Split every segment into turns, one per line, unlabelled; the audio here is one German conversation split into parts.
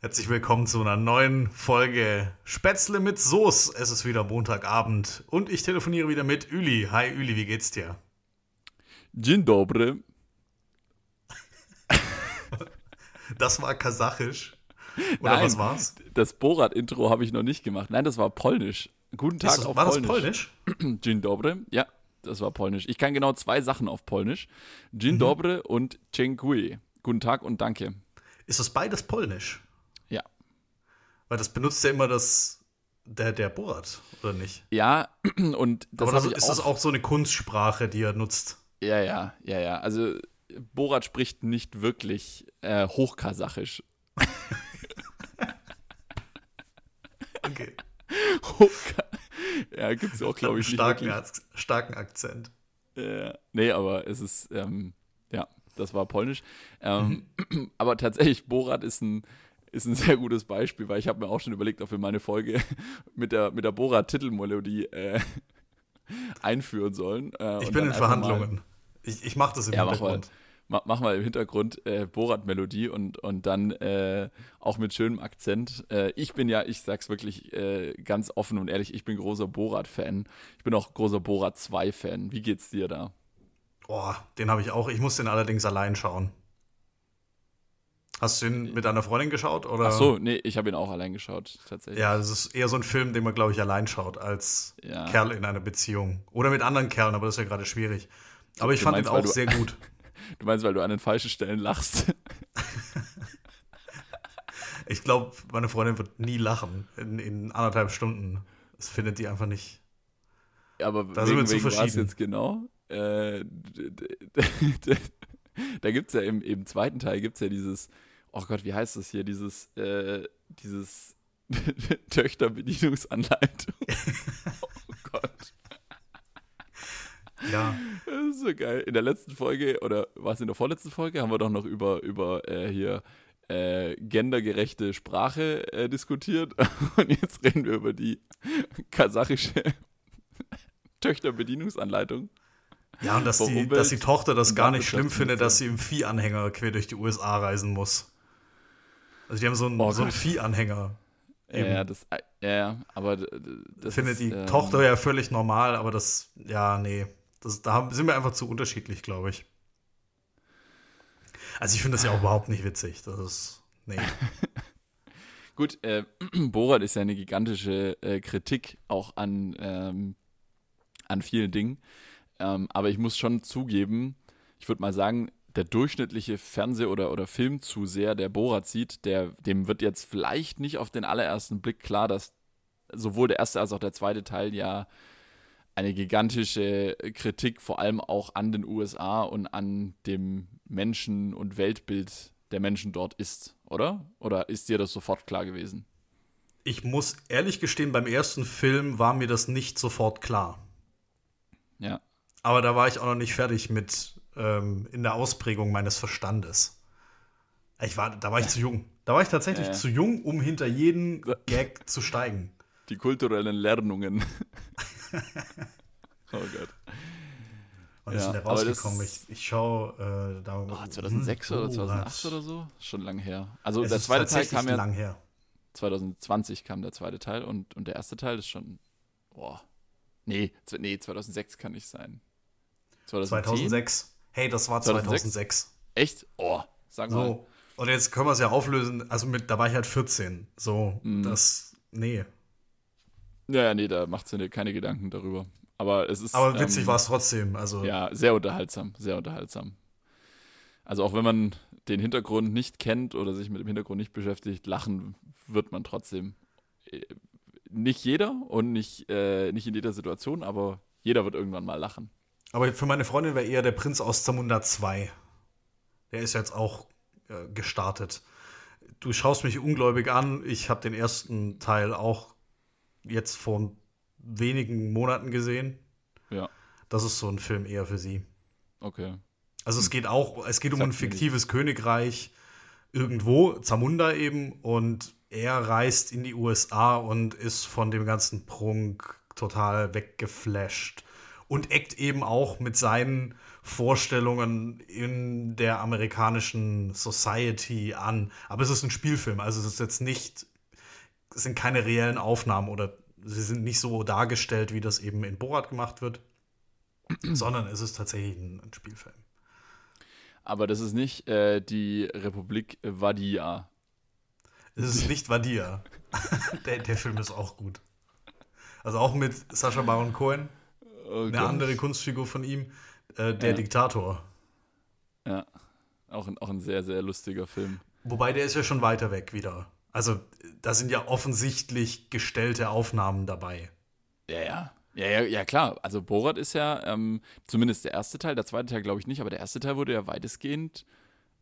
Herzlich willkommen zu einer neuen Folge Spätzle mit Soße. Es ist wieder Montagabend und ich telefoniere wieder mit Üli. Hi Üli, wie geht's dir?
Dzień dobry.
Das war kasachisch. Oder
Nein,
was war's?
Das Borat-Intro habe ich noch nicht gemacht. Nein, das war polnisch. Guten Tag
das,
auf
war
polnisch.
das polnisch?
Dzień dobry. Ja, das war polnisch. Ich kann genau zwei Sachen auf polnisch. Dzień
Mhm.
dobry und dziękuję. Guten Tag und danke.
Ist das beides polnisch? Weil das benutzt ja immer das der, der Borat, oder nicht?
Ja, und das
Aber das, ist das auch so eine Kunstsprache, die er nutzt?
Ja, ja, ja, ja. Also Borat spricht nicht wirklich äh, hochkasachisch.
Okay.
Hochka ja, gibt es auch, glaube ich,
starken, starken Akzent.
Äh, nee, aber es ist, ähm, ja, das war polnisch. Ähm,
Mhm.
aber tatsächlich, Borat ist ein, ist ein sehr gutes Beispiel, weil ich habe mir auch schon überlegt, ob wir meine Folge mit der, mit der Borat-Titelmelodie äh, einführen sollen. Äh,
Ich bin in
einfach mal-
Verhandlungen. Ich, ich mache das im
Ja, mach mal.
Hintergrund.
Ma mach mal im Hintergrund äh, Borat-Melodie und, und dann äh, auch mit schönem Akzent. Äh, ich bin ja, ich sag's wirklich äh, ganz offen und ehrlich, ich bin großer Borat-Fan. Ich bin auch großer Borat 2-Fan. Wie geht's dir da?
Oh, den habe ich auch. Ich muss den allerdings allein schauen. Hast du ihn mit deiner Freundin geschaut? Oder?
Ach so, nee, ich habe ihn auch allein geschaut, tatsächlich.
Ja, das ist eher so ein Film, den man, glaube ich, allein schaut, als
Ja.
Kerl in einer Beziehung. Oder mit anderen Kerlen, aber das ist ja gerade schwierig. Aber ich
Du
fand ihn
meinst, weil
auch
du-
sehr gut.
Du meinst, weil du an den falschen Stellen lachst?
Ich glaube, meine Freundin wird nie lachen in, in anderthalb Stunden. Das findet die einfach nicht.
Aber
Da sind wir
wegen,
zu
wegen jetzt genau? Äh, da gibt es ja im, im zweiten Teil gibt's ja dieses, oh Gott, wie heißt das hier? Dieses, äh, dieses Töchterbedienungsanleitung. oh Gott.
Ja,
Das ist so geil. In der letzten Folge, oder war es in der vorletzten Folge, haben wir doch noch über, über äh, hier äh, gendergerechte Sprache äh, diskutiert. Und jetzt reden wir über die kasachische Töchterbedienungsanleitung.
ja und dass die,
Umwelt
dass die Tochter das gar nicht schlimm findet, dass sie im Viehanhänger quer durch die USA reisen muss. Also die haben so einen,
Oh
so einen. Viehanhänger.
Ja, ja, das, äh, ja, aber das
findet
ist,
die
ähm,
Tochter ja völlig normal, aber das, ja, nee. Das, da haben- sind wir einfach zu unterschiedlich, glaube ich. Also ich finde das ja auch überhaupt nicht witzig. Das ist, nee.
Gut, äh, Borat ist ja eine gigantische äh, Kritik auch an, ähm, an vielen Dingen. Ähm, aber ich muss schon zugeben, ich würde mal sagen, der durchschnittliche Fernseh- oder, oder Filmzuseher, der Borat sieht, der, dem wird jetzt vielleicht nicht auf den allerersten Blick klar, dass sowohl der erste als auch der zweite Teil ja eine gigantische Kritik vor allem auch an den USA und an dem Menschen- und Weltbild der Menschen dort ist, oder? Oder ist dir das sofort klar gewesen?
Ich muss ehrlich gestehen, beim ersten Film war mir das nicht sofort klar.
Ja.
Aber da war ich auch noch nicht fertig mit ähm, in der Ausprägung meines Verstandes. Ich war, da war ich zu jung. Da war ich tatsächlich
Ja, ja.
zu jung, um hinter jeden Gag zu steigen.
Die kulturellen Lernungen. oh Gott.
Wann ist
Ja,
denn der rausgekommen?
ist-
Ich, ich schaue äh, da.
Oh, 2006 oder 2008 oder so? Schon lang her. Also
Es
der
ist
zweite Teil kam ja
lang her.
2020 kam der zweite Teil und, und der erste Teil ist schon. Boah. Nee, nee, 2006 kann nicht sein. 2010?
2006. Hey, das war
2006?
2006.
Echt? Oh, sag mal.
So. Und jetzt können wir es ja auflösen. Also mit, da war ich halt 14. So,
Mhm.
das, nee.
Ja, ja, nee, da macht sie keine Gedanken darüber. Aber es ist.
Aber witzig
ähm,
war es trotzdem. Also,
Ja, sehr unterhaltsam, sehr unterhaltsam. Also auch wenn man den Hintergrund nicht kennt oder sich mit dem Hintergrund nicht beschäftigt, lachen wird man trotzdem. Äh, Nicht jeder und nicht, äh, nicht in jeder Situation, aber jeder wird irgendwann mal lachen.
Aber für meine Freundin wäre eher der Prinz aus Zamunda 2. Der ist jetzt auch äh, gestartet. Du schaust mich ungläubig an. Ich habe den ersten Teil auch jetzt vor wenigen Monaten gesehen.
Ja,
Das ist so ein Film eher für sie.
okay.
Also es geht auch, es geht um ein fiktives Königreich irgendwo, Zamunda eben, und er reist in die USA und ist von dem ganzen Prunk total weggeflasht und eckt eben auch mit seinen Vorstellungen in der amerikanischen Society an. Aber es ist ein Spielfilm, also es ist jetzt nicht, es sind keine reellen Aufnahmen oder sie sind nicht so dargestellt, wie das eben in Borat gemacht wird, sondern es ist tatsächlich ein, ein Spielfilm.
Aber das ist nicht äh, die Republik Vadia.
Es ist nicht Vadia. der, der Film ist auch gut. Also auch mit Sascha Baron Cohen,
Oh
eine
Gott.
andere Kunstfigur von ihm, äh, der
Ja.
Diktator.
Ja, auch ein, auch ein sehr, sehr lustiger Film.
Wobei der ist ja schon weiter weg wieder. Also da sind ja offensichtlich gestellte Aufnahmen dabei.
Ja, ja. Ja, ja, ja, klar. Also Borat ist ja, ähm, zumindest der erste Teil, der zweite Teil glaube ich nicht, aber der erste Teil wurde ja weitestgehend,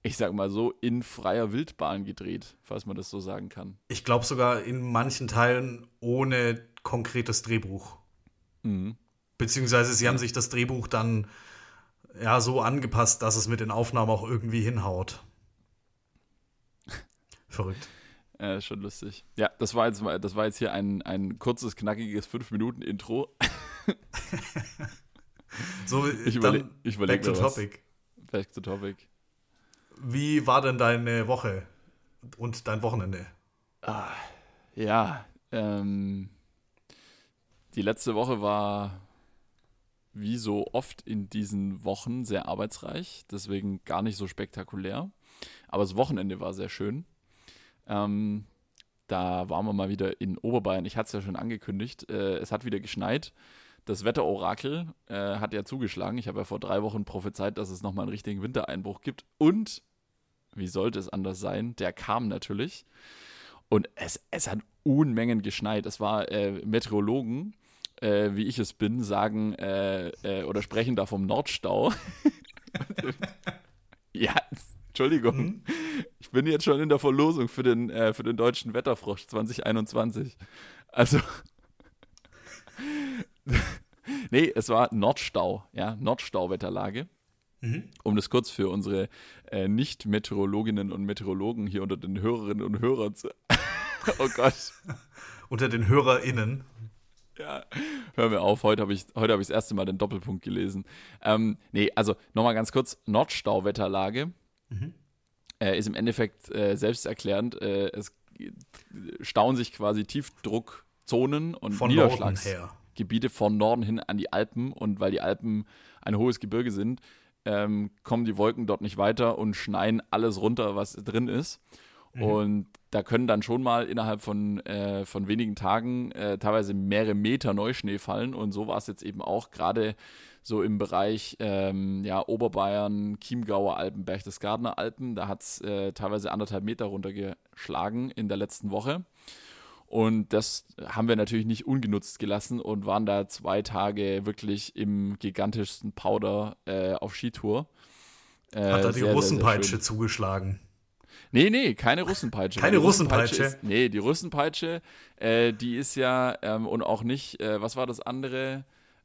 ich sag mal so, in freier Wildbahn gedreht, falls man das so sagen kann.
Ich glaube sogar in manchen Teilen ohne konkretes Drehbuch.
Mhm.
Beziehungsweise sie haben sich das Drehbuch dann ja so angepasst, dass es mit den Aufnahmen auch irgendwie hinhaut. Verrückt.
Äh, schon lustig. Ja, das war jetzt, das war jetzt hier ein, ein kurzes, knackiges 5-Minuten-Intro.
So,
Ich
dann
überle- ich überleg
back to
mir was.
topic.
Back to topic.
Wie war denn deine Woche und dein Wochenende?
Ja, ähm, die letzte Woche war wie so oft in diesen Wochen sehr arbeitsreich, deswegen gar nicht so spektakulär. Aber das Wochenende war sehr schön. Ähm, da waren wir mal wieder in Oberbayern. Ich hatte es ja schon angekündigt. Äh, es hat wieder geschneit. Das Wetterorakel äh, hat ja zugeschlagen. Ich habe ja vor drei Wochen prophezeit, dass es nochmal einen richtigen Wintereinbruch gibt. Und, wie sollte es anders sein, der kam natürlich. Und es, es hat Unmengen geschneit. Es war äh, Meteorologen, äh, wie ich es bin, sagen äh, äh, oder sprechen da vom Nordstau. ja, Entschuldigung. Ich bin jetzt schon in der Verlosung für den, äh, für den deutschen Wetterfrosch 2021. Also. nee, es war Nordstau, ja, Nordstauwetterlage. Um das kurz für unsere äh, Nicht-Meteorologinnen und Meteorologen hier unter den Hörerinnen und Hörern zu. oh Gott.
Unter den HörerInnen.
Ja, hör mir auf, heute habe ich heute habe ich das erste Mal den Doppelpunkt gelesen. Ähm, nee, also nochmal ganz kurz, Nordstauwetterlage äh, ist im Endeffekt äh, selbsterklärend. Äh, es stauen sich quasi Tiefdruckzonen und
Von
Niederschlagsgebiete von Norden hin an die Alpen und weil die Alpen ein hohes Gebirge sind, ähm, kommen die Wolken dort nicht weiter und schneien alles runter, was drin ist. Und da können dann schon mal innerhalb von, äh, von wenigen Tagen äh, teilweise mehrere Meter Neuschnee fallen. Und so war es jetzt eben auch gerade so im Bereich ähm, ja, Oberbayern, Chiemgauer Alpen, Berchtesgadener Alpen. Da hat es äh, teilweise anderthalb Meter runtergeschlagen in der letzten Woche. Und das haben wir natürlich nicht ungenutzt gelassen und waren da zwei Tage wirklich im gigantischsten Powder äh, auf Skitour. Äh,
Hat da die Russenpeitsche zugeschlagen.
Nee, nee, keine Russenpeitsche.
Keine
Die
Russenpeitsche?
Ist, nee, die Russenpeitsche, äh, die ist ja, ähm, und auch nicht, äh, was war das andere?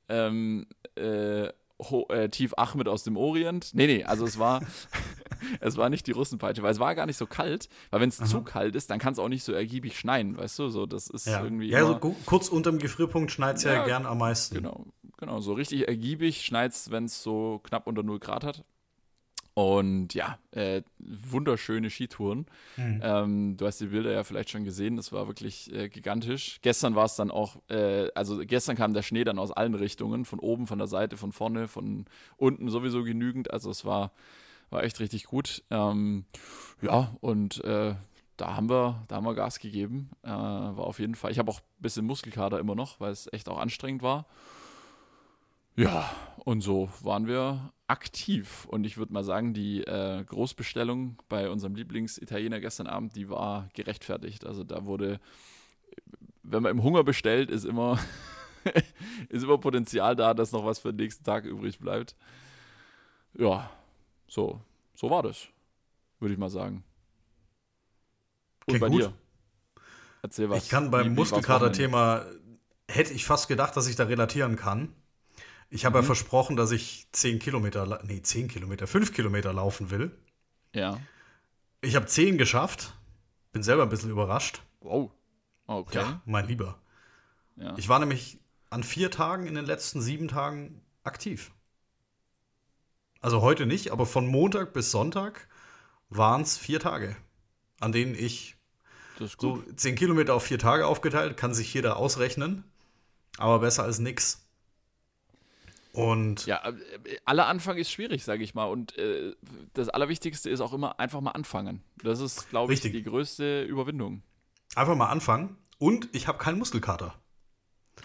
Ähm, äh, Ho äh, Tief Ahmed aus dem Orient. Nee, nee, also es war, es war nicht die Russenpeitsche, weil es war gar nicht so kalt, weil wenn es zu kalt ist, dann kann es auch nicht so ergiebig schneien, weißt du, so, das ist
Ja,
irgendwie
ja so kurz unterm Gefrierpunkt schneit es ja,
Ja,
gern am meisten.
Genau, genau. So richtig ergiebig schneit es, wenn es so knapp unter 0 Grad hat. Und ja, äh, wunderschöne Skitouren. Ähm, du hast die Bilder ja vielleicht schon gesehen, das war wirklich äh, gigantisch. Gestern war es dann auch, äh, also gestern kam der Schnee dann aus allen Richtungen, von oben, von der Seite, von vorne, von unten sowieso genügend. Also es war, war echt richtig gut. Ähm, ja, und äh, da haben wir, da haben wir Gas gegeben. Äh, war auf jeden Fall. Ich habe auch ein bisschen Muskelkater immer noch, weil es echt auch anstrengend war. Ja, und so waren wir aktiv. Und ich würde mal sagen, die äh, Großbestellung bei unserem Lieblingsitaliener gestern Abend, die war gerechtfertigt. Also da wurde, wenn man im Hunger bestellt, ist immer, ist immer Potenzial da, dass noch was für den nächsten Tag übrig bleibt. Ja, so, so war das, würde ich mal sagen. Und
Okay,
bei
gut.
dir? Erzähl was.
Ich kann beim? Muskelkater-Thema, hätte ich fast gedacht, dass ich da relatieren kann. Ich
Mhm.
habe ja versprochen, dass ich 10 Kilometer, nee, 10 Kilometer, 5 Kilometer laufen will.
Ja.
Ich habe 10 geschafft. Bin selber ein bisschen überrascht.
Wow. Okay.
Ja, mein Lieber.
Ja.
Ich war nämlich an vier Tagen in den letzten sieben Tagen aktiv. Also heute nicht, aber von Montag bis Sonntag waren es vier Tage, an denen ich so zehn Kilometer auf vier Tage aufgeteilt, kann sich jeder ausrechnen, aber besser als nix. Und
ja, äh, aller Anfang ist schwierig, sage ich mal. Und äh, das Allerwichtigste ist auch immer einfach mal anfangen. Das ist, glaube ich, die größte Überwindung.
Einfach mal anfangen. Und ich habe keinen Muskelkater.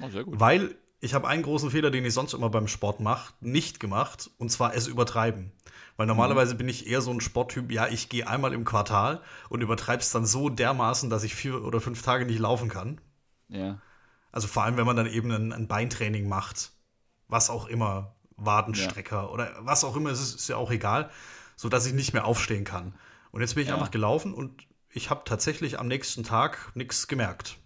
Oh, sehr gut. Weil ich habe einen großen Fehler, den ich sonst immer beim Sport mache, nicht gemacht. Und zwar es übertreiben. Weil normalerweise mhm. bin ich eher so ein Sporttyp, ja, ich gehe einmal im Quartal und übertreibe es dann so dermaßen, dass ich vier oder fünf Tage nicht laufen kann.
Ja.
Also vor allem, wenn man dann eben ein, ein Beintraining macht was auch immer, Wadenstrecker ja. oder was auch immer, es ist, ist ja auch egal, so dass ich nicht mehr aufstehen kann. Und jetzt bin ich ja. einfach gelaufen und ich habe tatsächlich am nächsten Tag nichts gemerkt.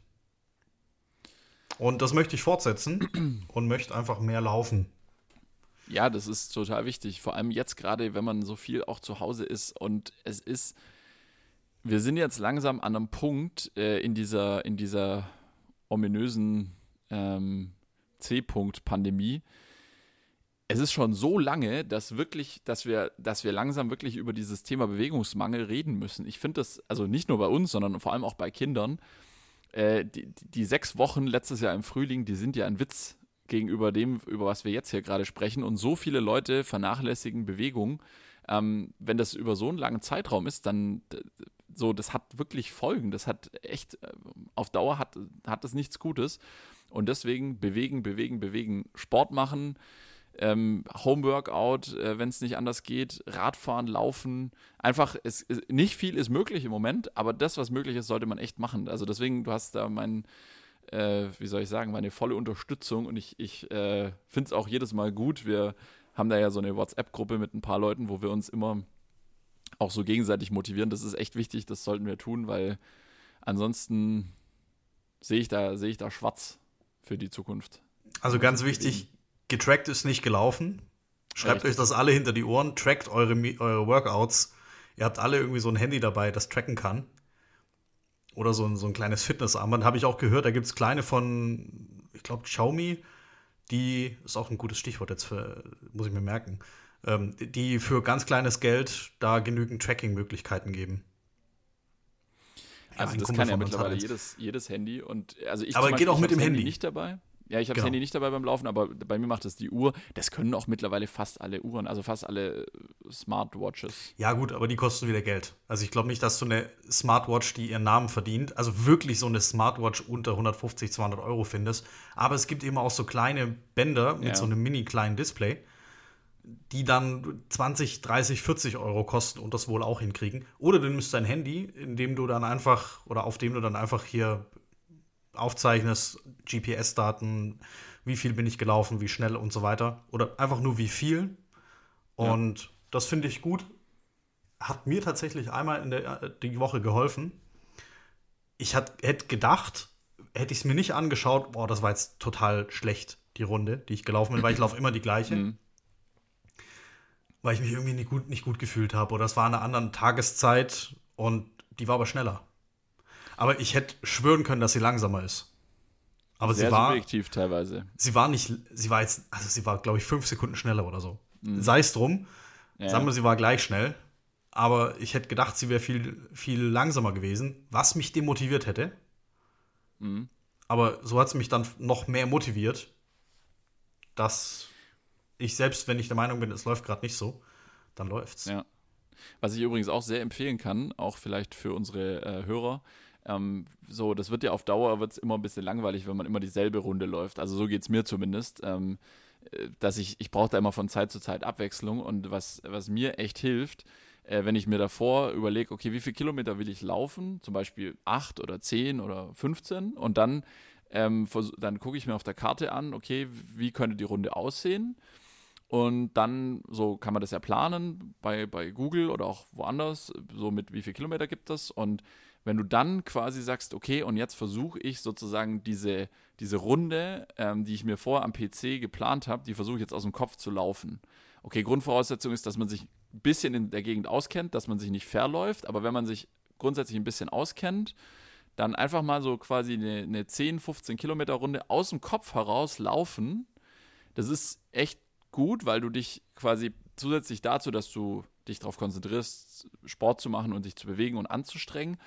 Und das möchte ich fortsetzen und möchte einfach mehr laufen.
Ja, das ist total wichtig. Vor allem jetzt gerade, wenn man so viel auch zu Hause ist und es ist, wir sind jetzt langsam an einem Punkt äh, in dieser, in dieser ominösen ähm, C-Punkt-Pandemie. Es ist schon so lange, dass wirklich, dass wir, dass wir langsam wirklich über dieses Thema Bewegungsmangel reden müssen. Ich finde das, also nicht nur bei uns, sondern vor allem auch bei Kindern. Äh, die, die sechs Wochen letztes Jahr im Frühling, die sind ja ein Witz gegenüber dem, über was wir jetzt hier gerade sprechen. Und so viele Leute vernachlässigen Bewegung. Ähm, wenn das über so einen langen Zeitraum ist, dann so, das hat wirklich Folgen. Das hat echt, äh, auf Dauer hat, hat das nichts Gutes. Und deswegen bewegen, bewegen, bewegen, Sport machen, ähm, Homeworkout, äh, wenn es nicht anders geht, Radfahren, Laufen. Einfach, es, es, nicht viel ist möglich im Moment, aber das, was möglich ist, sollte man echt machen. Also deswegen, du hast da mein, äh, wie soll ich sagen, meine volle Unterstützung und ich, ich äh, finde es auch jedes Mal gut. Wir haben da ja so eine WhatsApp-Gruppe mit ein paar Leuten, wo wir uns immer auch so gegenseitig motivieren. Das ist echt wichtig, das sollten wir tun, weil ansonsten sehe ich da, sehe ich da schwarz für die Zukunft.
Also ganz wichtig, getrackt ist nicht gelaufen. Schreibt Echt? euch das alle hinter die Ohren, trackt eure, eure Workouts. Ihr habt alle irgendwie so ein Handy dabei, das tracken kann. Oder so ein, so ein kleines Fitnessarmband. Habe ich auch gehört, da gibt es kleine von, ich glaube, Xiaomi. Die ist auch ein gutes Stichwort jetzt für, muss ich mir merken. Ähm, die für ganz kleines Geld da genügend Tracking-Möglichkeiten geben.
Also das kann ja mittlerweile jedes, jedes Handy und also ich
aber geht auch mit dem Handy.
Handy nicht dabei. Ja, ich habe genau. das Handy nicht dabei beim Laufen, aber bei mir macht es die Uhr. Das können auch mittlerweile fast alle Uhren, also fast alle Smartwatches.
Ja, gut, aber die kosten wieder Geld. Also ich glaube nicht, dass so eine Smartwatch, die ihren Namen verdient, also wirklich so eine Smartwatch unter 150, 200 Euro findest. Aber es gibt eben auch so kleine Bänder mit ja. so einem mini kleinen Display die dann 20, 30, 40 Euro kosten und das wohl auch hinkriegen. Oder du nimmst dein Handy, in dem du dann einfach oder auf dem du dann einfach hier aufzeichnest, GPS-Daten, wie viel bin ich gelaufen, wie schnell und so weiter. Oder einfach nur wie viel. Und ja. das finde ich gut. Hat mir tatsächlich einmal in der äh, die Woche geholfen. Ich hätte gedacht, hätte ich es mir nicht angeschaut, boah, das war jetzt total schlecht, die Runde, die ich gelaufen bin, weil ich laufe immer die gleiche. Mhm weil ich mich irgendwie nicht gut, nicht gut gefühlt habe. Oder es war eine andere Tageszeit und die war aber schneller. Aber ich hätte schwören können, dass sie langsamer ist. Aber Sehr sie war
subjektiv teilweise.
Sie war nicht, sie war jetzt, also sie war, glaube ich, fünf Sekunden schneller oder so. Mhm. Sei es drum. Ja. Sagen wir, sie war gleich schnell. Aber ich hätte gedacht, sie wäre viel, viel langsamer gewesen, was mich demotiviert hätte. Mhm. Aber so hat es mich dann noch mehr motiviert, dass ich selbst, wenn ich der Meinung bin, es läuft gerade nicht so, dann läuft's.
Ja. Was ich übrigens auch sehr empfehlen kann, auch vielleicht für unsere äh, Hörer, ähm, so, das wird ja auf Dauer wird's immer ein bisschen langweilig, wenn man immer dieselbe Runde läuft. Also so geht es mir zumindest. Ähm, äh, dass ich, ich brauche da immer von Zeit zu Zeit Abwechslung und was, was mir echt hilft, äh, wenn ich mir davor überlege, okay, wie viele Kilometer will ich laufen, zum Beispiel 8 oder 10 oder 15 und dann, ähm, dann gucke ich mir auf der Karte an, okay, wie könnte die Runde aussehen und dann, so kann man das ja planen bei, bei Google oder auch woanders, so mit wie viel Kilometer gibt es. Und wenn du dann quasi sagst, okay, und jetzt versuche ich sozusagen diese, diese Runde, ähm, die ich mir vorher am PC geplant habe, die versuche ich jetzt aus dem Kopf zu laufen. Okay, Grundvoraussetzung ist, dass man sich ein bisschen in der Gegend auskennt, dass man sich nicht verläuft, aber wenn man sich grundsätzlich ein bisschen auskennt, dann einfach mal so quasi eine, eine 10, 15 Kilometer Runde aus dem Kopf heraus laufen. Das ist echt gut, weil du dich quasi zusätzlich dazu, dass du dich darauf konzentrierst, Sport zu machen und dich zu bewegen und anzustrengen,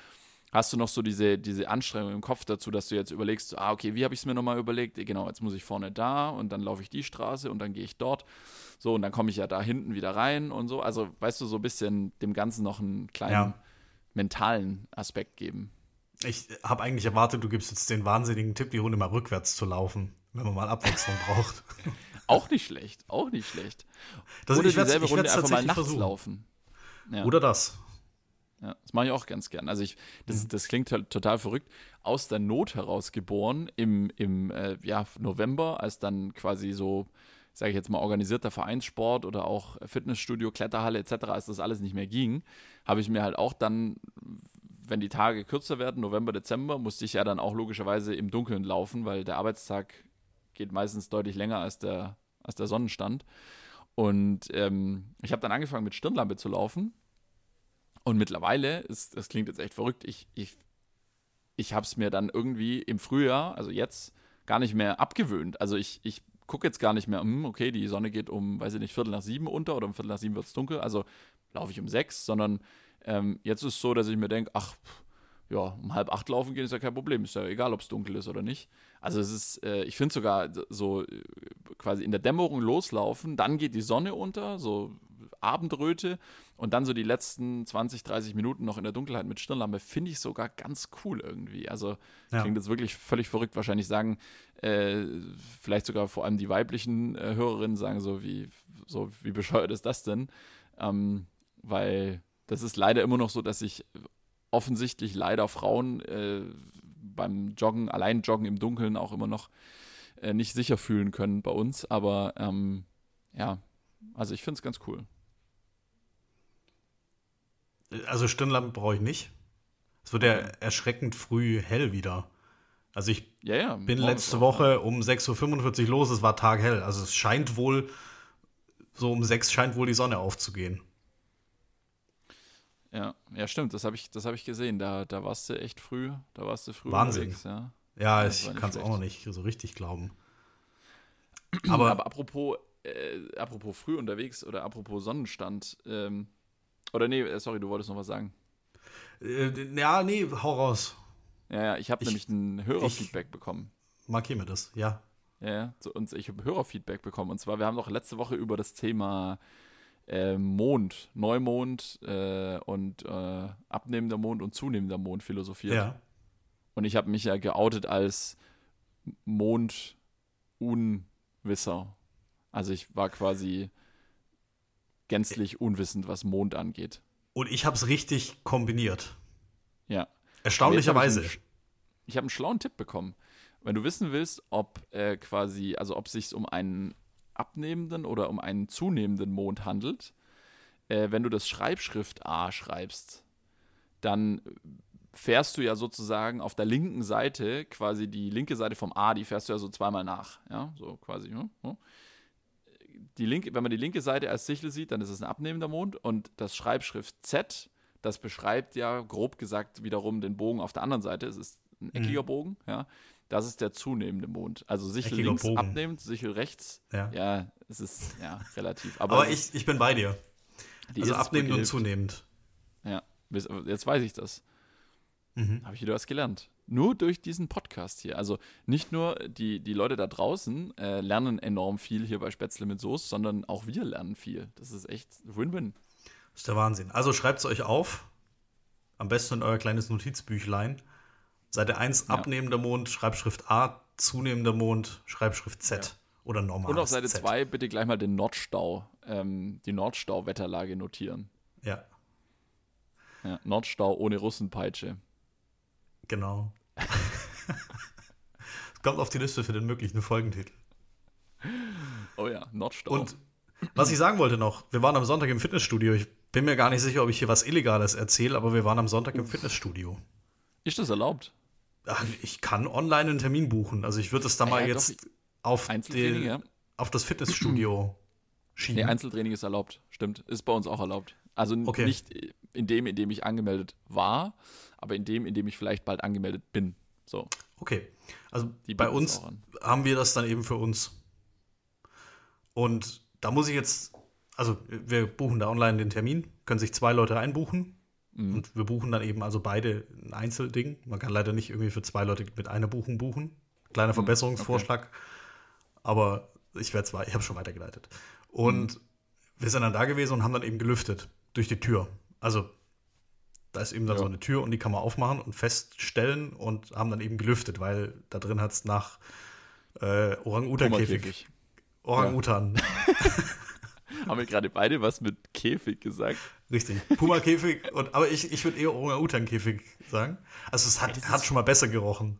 hast du noch so diese, diese Anstrengung im Kopf dazu, dass du jetzt überlegst, so, ah, okay, wie habe ich es mir nochmal überlegt? Genau, jetzt muss ich vorne da und dann laufe ich die Straße und dann gehe ich dort. So, und dann komme ich ja da hinten wieder rein und so. Also, weißt du, so ein bisschen dem Ganzen noch einen kleinen ja. mentalen Aspekt geben.
Ich habe eigentlich erwartet, du gibst jetzt den wahnsinnigen Tipp, die Runde mal rückwärts zu laufen, wenn man mal Abwechslung braucht.
Auch nicht schlecht, auch nicht schlecht.
Das, Oder ich dieselbe Runde einfach mal nachts versuchen.
laufen.
Ja. Oder das.
Ja, das mache ich auch ganz gern. Also ich, das, mhm. das klingt halt total verrückt. Aus der Not heraus geboren im, im äh, ja, November, als dann quasi so, sage ich jetzt mal, organisierter Vereinssport oder auch Fitnessstudio, Kletterhalle etc., als das alles nicht mehr ging, habe ich mir halt auch dann, wenn die Tage kürzer werden, November, Dezember, musste ich ja dann auch logischerweise im Dunkeln laufen, weil der Arbeitstag geht meistens deutlich länger als der, als der Sonnenstand. Und ähm, ich habe dann angefangen mit Stirnlampe zu laufen und mittlerweile, ist, das klingt jetzt echt verrückt, ich, ich, ich habe es mir dann irgendwie im Frühjahr, also jetzt, gar nicht mehr abgewöhnt. Also ich, ich gucke jetzt gar nicht mehr, hm, okay, die Sonne geht um, weiß ich nicht, Viertel nach sieben unter oder um Viertel nach sieben wird es dunkel, also laufe ich um sechs, sondern ähm, jetzt ist es so, dass ich mir denke, ach, ja, um halb acht laufen gehen ist ja kein Problem, ist ja egal, ob es dunkel ist oder nicht. Also es ist, äh, ich finde sogar so äh, quasi in der Dämmerung loslaufen, dann geht die Sonne unter, so Abendröte und dann so die letzten 20, 30 Minuten noch in der Dunkelheit mit Stirnlampe finde ich sogar ganz cool irgendwie. Also ja. klingt jetzt wirklich völlig verrückt. Wahrscheinlich sagen äh, vielleicht sogar vor allem die weiblichen äh, Hörerinnen sagen so wie so wie bescheuert ist das denn? Ähm, weil das ist leider immer noch so, dass sich offensichtlich leider Frauen äh, beim Joggen, allein Joggen im Dunkeln auch immer noch äh, nicht sicher fühlen können bei uns. Aber ähm, ja, also ich finde es ganz cool.
Also Stirnlampe brauche ich nicht. Es wird ja erschreckend früh hell wieder. Also ich
ja, ja,
bin letzte Woche um 6.45 Uhr los, es war taghell. Also es scheint wohl, so um 6 scheint wohl die Sonne aufzugehen.
Ja, ja, stimmt, das habe ich, hab ich gesehen. Da, da warst du echt früh, da warst du früh
Wahnsinn. unterwegs, ja. Ja, ich kann es auch noch nicht so richtig glauben.
Aber, Aber apropos, äh, apropos früh unterwegs oder apropos Sonnenstand, ähm, oder nee, äh, sorry, du wolltest noch was sagen.
Äh, ja, nee, hau raus.
Ja, ja, ich habe nämlich ein Hörerfeedback bekommen.
Markier mir das, ja.
Ja, zu uns, ich habe Hörerfeedback bekommen. Und zwar, wir haben doch letzte Woche über das Thema äh, Mond, Neumond äh, und äh, abnehmender Mond und zunehmender Mond philosophiert. Ja. Und ich habe mich ja geoutet als Mondunwisser. Also ich war quasi gänzlich unwissend, was Mond angeht.
Und ich habe es richtig kombiniert.
Ja.
Erstaunlicherweise.
Ich habe einen schlauen Tipp bekommen. Wenn du wissen willst, ob äh, quasi, also ob es sich um einen abnehmenden oder um einen zunehmenden Mond handelt, äh, wenn du das Schreibschrift A schreibst, dann fährst du ja sozusagen auf der linken Seite, quasi die linke Seite vom A, die fährst du ja so zweimal nach. Ja, so quasi. Ja, ja. Die linke, wenn man die linke Seite als Sichel sieht, dann ist es ein abnehmender Mond und das Schreibschrift Z, das beschreibt ja grob gesagt wiederum den Bogen auf der anderen Seite. Es ist ein eckiger mhm. Bogen, ja. Das ist der zunehmende Mond. Also Sichel Eckiger links Bogen. abnehmend, Sichel rechts. Ja. ja, es ist ja relativ.
Aber, Aber ich, ich bin bei dir. also abnehmend und zunehmend.
Ja, jetzt weiß ich das. Mhm. Habe ich wieder was gelernt. Nur durch diesen Podcast hier. Also nicht nur die, die Leute da draußen äh, lernen enorm viel hier bei Spätzle mit Soße, sondern auch wir lernen viel. Das ist echt Win-Win.
Das ist der Wahnsinn. Also schreibt es euch auf. Am besten in euer kleines Notizbüchlein. Seite 1 ja. abnehmender Mond, Schreibschrift A, zunehmender Mond, Schreibschrift Z. Ja. Oder normal.
Und auf Seite 2 bitte gleich mal den Nordstau, ähm, die Nordstau-Wetterlage notieren.
Ja.
ja. Nordstau ohne Russenpeitsche.
Genau. kommt auf die Liste für den möglichen Folgentitel.
Oh ja, Nordstau.
Und was ich sagen wollte noch, wir waren am Sonntag im Fitnessstudio. Ich bin mir gar nicht sicher, ob ich hier was Illegales erzähle, aber wir waren am Sonntag im Fitnessstudio.
Ist das erlaubt?
Ich kann online einen Termin buchen. Also ich würde es da mal ja, jetzt auf, den, ja. auf das Fitnessstudio
schieben. Nee, Einzeltraining ist erlaubt. Stimmt. Ist bei uns auch erlaubt. Also okay. nicht in dem, in dem ich angemeldet war, aber in dem, in dem ich vielleicht bald angemeldet bin. So.
Okay. Also bei uns haben wir das dann eben für uns. Und da muss ich jetzt, also wir buchen da online den Termin, können sich zwei Leute einbuchen. Mhm. Und wir buchen dann eben also beide ein Einzelding. Man kann leider nicht irgendwie für zwei Leute mit einer Buchung buchen. Kleiner mhm. Verbesserungsvorschlag. Okay. Aber ich werde zwar, ich habe schon weitergeleitet. Und mhm. wir sind dann da gewesen und haben dann eben gelüftet durch die Tür. Also da ist eben dann ja. so eine Tür und die kann man aufmachen und feststellen und haben dann eben gelüftet, weil da drin hat es nach äh, Orang-Utan-Käfig. Orang-Utan. Ja.
haben wir gerade beide was mit Käfig gesagt?
Richtig. Puma-Käfig, aber ich, ich würde eher Orang-Utan-Käfig sagen. Also es hat, hat schon mal besser gerochen.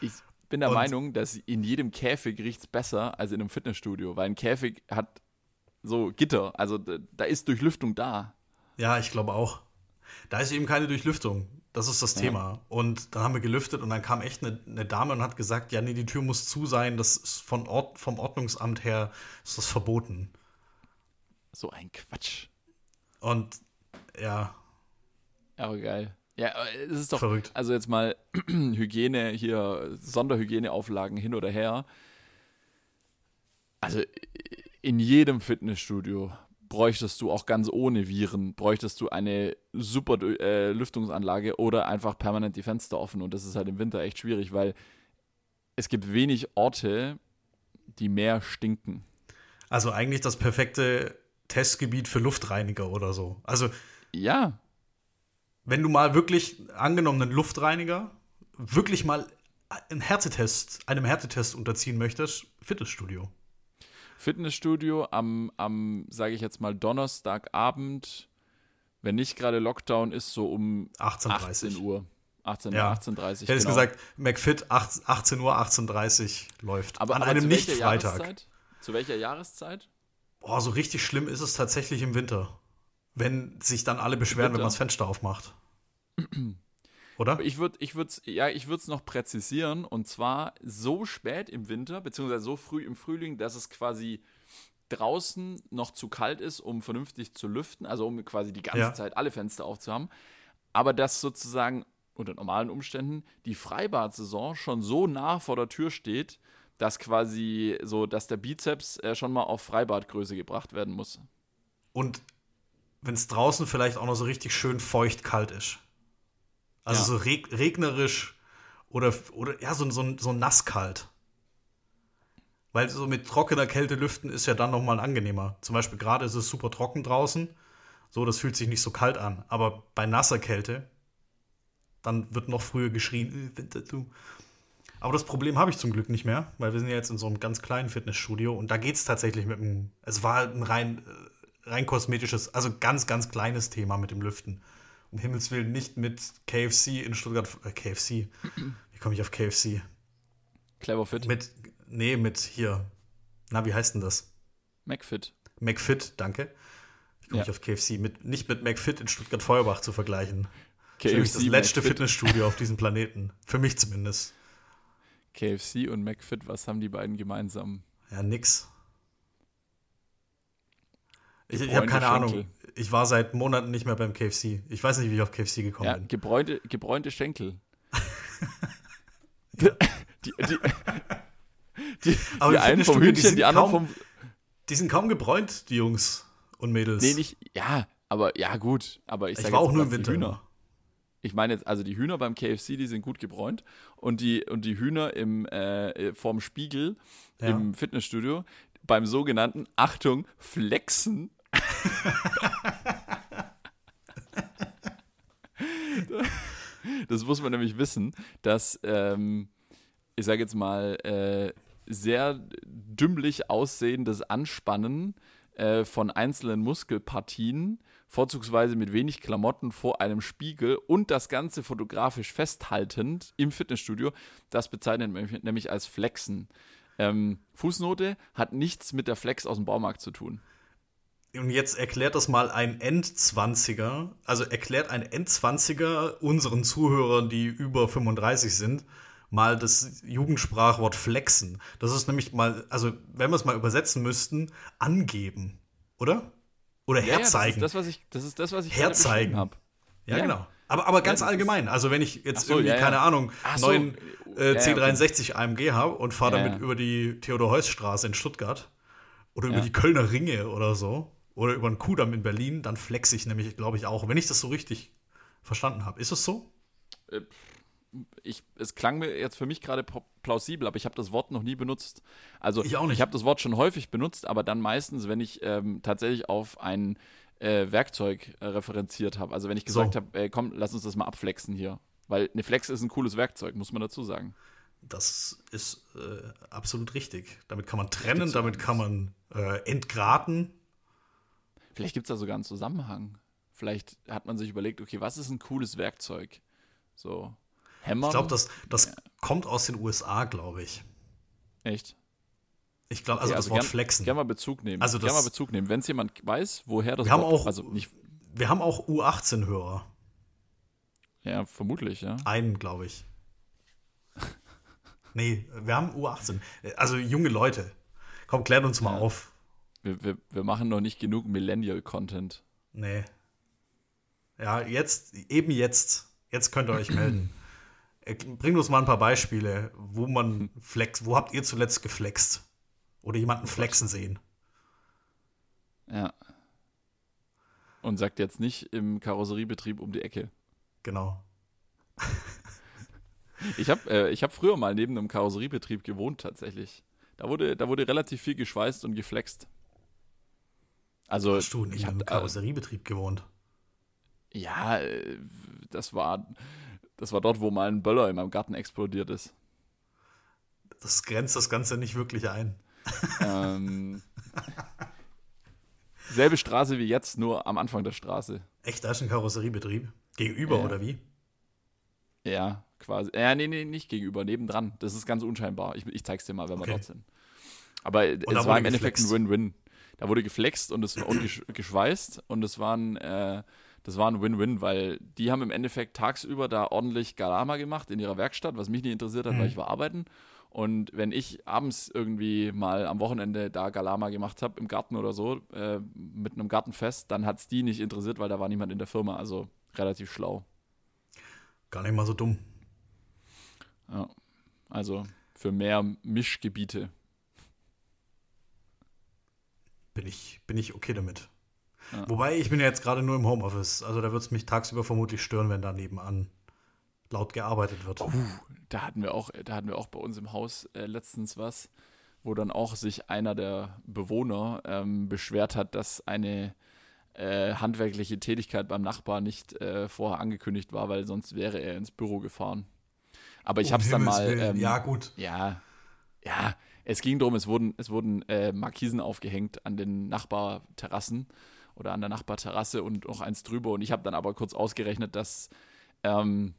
Ich bin der und Meinung, dass in jedem Käfig riecht es besser als in einem Fitnessstudio, weil ein Käfig hat so Gitter, also da ist Durchlüftung da.
Ja, ich glaube auch. Da ist eben keine Durchlüftung. Das ist das ja. Thema. Und dann haben wir gelüftet und dann kam echt eine, eine, Dame und hat gesagt, ja, nee, die Tür muss zu sein. Das ist von Ort, vom Ordnungsamt her ist das verboten.
So ein Quatsch.
Und ja.
Aber geil. Ja, es ist doch
verrückt.
Also jetzt mal Hygiene hier, Sonderhygieneauflagen hin oder her. Also in jedem Fitnessstudio bräuchtest du auch ganz ohne Viren, bräuchtest du eine super äh, Lüftungsanlage oder einfach permanent die Fenster offen. Und das ist halt im Winter echt schwierig, weil es gibt wenig Orte, die mehr stinken.
Also eigentlich das perfekte Testgebiet für Luftreiniger oder so. Also
ja.
Wenn du mal wirklich angenommen einen Luftreiniger wirklich mal einen Härtetest, einem Härtetest unterziehen möchtest, Fitnessstudio.
Fitnessstudio am, am sage ich jetzt mal, Donnerstagabend, wenn nicht gerade Lockdown ist, so um
18, 18
Uhr. 18,
ja.
18.30 Uhr.
Ich hätte genau. gesagt, McFit 18 Uhr, 18.30 Uhr läuft.
Aber,
An
aber
einem Nicht-Freitag.
Zu welcher Jahreszeit?
Boah, so richtig schlimm ist es tatsächlich im Winter. Wenn sich dann alle beschweren, wenn man das Fenster aufmacht. Oder?
Ich würde ich würd's, ja, ich würde es noch präzisieren und zwar so spät im Winter, beziehungsweise so früh im Frühling, dass es quasi draußen noch zu kalt ist, um vernünftig zu lüften, also um quasi die ganze ja. Zeit alle Fenster aufzuhaben, aber dass sozusagen unter normalen Umständen die Freibad-Saison schon so nah vor der Tür steht, dass quasi so, dass der Bizeps äh, schon mal auf Freibadgröße gebracht werden muss.
Und wenn es draußen vielleicht auch noch so richtig schön feucht kalt ist. Also ja. so reg regnerisch oder, oder ja, so, so, so nasskalt. Weil so mit trockener Kälte lüften ist ja dann nochmal angenehmer. Zum Beispiel gerade ist es super trocken draußen. So, das fühlt sich nicht so kalt an. Aber bei nasser Kälte, dann wird noch früher geschrien, äh, Winter zu. Aber das Problem habe ich zum Glück nicht mehr, weil wir sind ja jetzt in so einem ganz kleinen Fitnessstudio und da geht es tatsächlich mit einem, es war ein rein, äh, rein kosmetisches, also ganz, ganz kleines Thema mit dem Lüften um Himmels Willen nicht mit KFC in Stuttgart. Äh, KFC. Wie komme ich auf KFC?
Clever Fit.
Mit, nee, mit hier. Na, wie heißt denn das?
McFit.
McFit, danke. Ich komme ja. nicht auf KFC. Mit, nicht mit McFit in Stuttgart-Feuerbach zu vergleichen. KFC, das, das letzte McFit. Fitnessstudio auf diesem Planeten. Für mich zumindest.
KFC und McFit, was haben die beiden gemeinsam?
Ja, nix. Ich, ich habe keine Schenkel. Ahnung. Ich war seit Monaten nicht mehr beim KFC. Ich weiß nicht, wie ich auf KFC gekommen ja, bin.
Gebräunte, gebräunte Schenkel. die, die, die, die,
Aber die einen vom Hühnchen, die anderen kaum, vom. Die sind kaum gebräunt, die Jungs und Mädels.
Nee, nicht. Ja, aber ja, gut. Aber ich,
ich war auch nur im Winter.
Hühner. Ich meine jetzt, also die Hühner beim KFC, die sind gut gebräunt. Und die, und die Hühner im, äh, vorm Spiegel ja. im Fitnessstudio beim sogenannten, Achtung, Flexen das muss man nämlich wissen, dass, ähm, ich sage jetzt mal, äh, sehr dümmlich aussehendes Anspannen äh, von einzelnen Muskelpartien, vorzugsweise mit wenig Klamotten vor einem Spiegel und das Ganze fotografisch festhaltend im Fitnessstudio, das bezeichnet man nämlich als Flexen. Ähm, Fußnote hat nichts mit der Flex aus dem Baumarkt zu tun.
Und jetzt erklärt das mal ein Endzwanziger, also erklärt ein Endzwanziger unseren Zuhörern, die über 35 sind, mal das Jugendsprachwort flexen. Das ist nämlich mal, also wenn wir es mal übersetzen müssten, angeben, oder? Oder ja, herzeigen.
Ja, das ist das, was ich, das ist das, was ich
herzeigen habe. Ja, ja, genau. Aber, aber ganz ja, allgemein. Also wenn ich jetzt so, irgendwie, keine Ahnung, so. neuen äh, C63 AMG habe und fahre damit über die Theodor-Heuss-Straße in Stuttgart Oder über die Kölner Ringe oder so. Oder über den Kudamm in Berlin, dann flex ich nämlich, glaube ich, auch, wenn ich das so richtig verstanden habe. Ist es so?
ich, es klang mir jetzt für mich gerade plausibel, aber ich habe das Wort noch nie benutzt. Also
Ich auch nicht.
ich habe das Wort schon häufig benutzt, aber dann meistens, wenn ich ähm, tatsächlich auf ein äh, Werkzeug äh, referenziert habe. Also wenn ich gesagt
So.
habe, ey, komm, lass uns das mal abflexen hier. Weil eine Flex ist ein cooles Werkzeug, muss man dazu sagen.
Das ist äh, absolut richtig. Damit kann man trennen, damit kann man äh, entgraten.
Vielleicht gibt es da sogar einen Zusammenhang. Vielleicht hat man sich überlegt, okay, was ist ein cooles Werkzeug? So, Hämmer?
Ich glaube, das, das kommt aus den USA, glaube ich.
Echt?
Ich glaube, also
Okay,
das Wort
gern,
flexen.
Gerne mal Bezug nehmen.
Also
gerne mal Bezug nehmen. Wenn es jemand weiß, woher das
Wir haben
Wort,
auch-
also nicht,
Wir haben auch U18-Hörer.
ja, vermutlich, ja.
Einen, glaube ich. Nee, wir haben U18. Also junge Leute. Komm, klärt uns mal
Ja.
auf.
Wir, wir, wir machen noch nicht genug Millennial-Content.
Nee. Ja, jetzt, eben jetzt. Jetzt könnt ihr euch melden. Bringt uns mal ein paar Beispiele, wo man flex, wo habt ihr zuletzt geflext? Oder jemanden flexen sehen?
Ja. Und sagt jetzt nicht im Karosseriebetrieb um die Ecke.
Genau.
Ich habe äh, ich hab früher mal neben einem Karosseriebetrieb gewohnt, tatsächlich. Da wurde, da wurde relativ viel geschweißt und geflext. Also,
Hast du nicht
äh,
Karosseriebetrieb gewohnt?
ja, äh, das war, das war dort, wo mal ein Böller in meinem Garten explodiert ist.
Das grenzt das Ganze nicht wirklich ein.
ähm, selbe Straße wie jetzt, nur am Anfang der Straße.
Echt, da ist ein Karosseriebetrieb? Gegenüber
Ja.
oder wie?
Ja, quasi. Ja, nee, nee, nicht gegenüber, nebendran. Das ist ganz unscheinbar. Ich, ich zeig's dir mal, wenn wir
Okay.
dort sind. Aber
da
es war im Endeffekt ein. Win-Win. Da wurde geflext und es und gesch geschweißt und es war ein, äh, das war ein Win-Win, weil die haben im Endeffekt tagsüber da ordentlich Galama gemacht in ihrer Werkstatt, was mich nicht interessiert hat,
Mhm.
weil ich war arbeiten. Und wenn ich abends irgendwie mal am Wochenende da Galama gemacht habe, im Garten oder so, äh, mit einem Gartenfest, dann hat's die nicht interessiert, weil da war niemand in der Firma. Also relativ schlau.
Gar nicht mal so dumm.
Ja. Also für mehr Mischgebiete.
Bin ich, bin ich okay damit.
Ja.
Wobei, ich bin ja jetzt gerade nur im Homeoffice. Also da wird es mich tagsüber vermutlich stören, wenn da nebenan laut gearbeitet wird.
Da hatten wir auch, da hatten wir auch bei uns im Haus äh, letztens was, wo dann auch sich einer der Bewohner ähm, beschwert hat, dass eine äh, handwerkliche Tätigkeit beim Nachbar nicht äh, vorher angekündigt war, weil sonst wäre er ins Büro gefahren. Aber ich
Um
habe es dann mal. Ähm,
ja, gut.
Ja, ja, es ging darum, es wurden, es wurden äh, Markisen aufgehängt an den Nachbarterrassen oder an der Nachbarterrasse und noch eins drüber. Und ich habe dann aber kurz ausgerechnet, dass, ähm,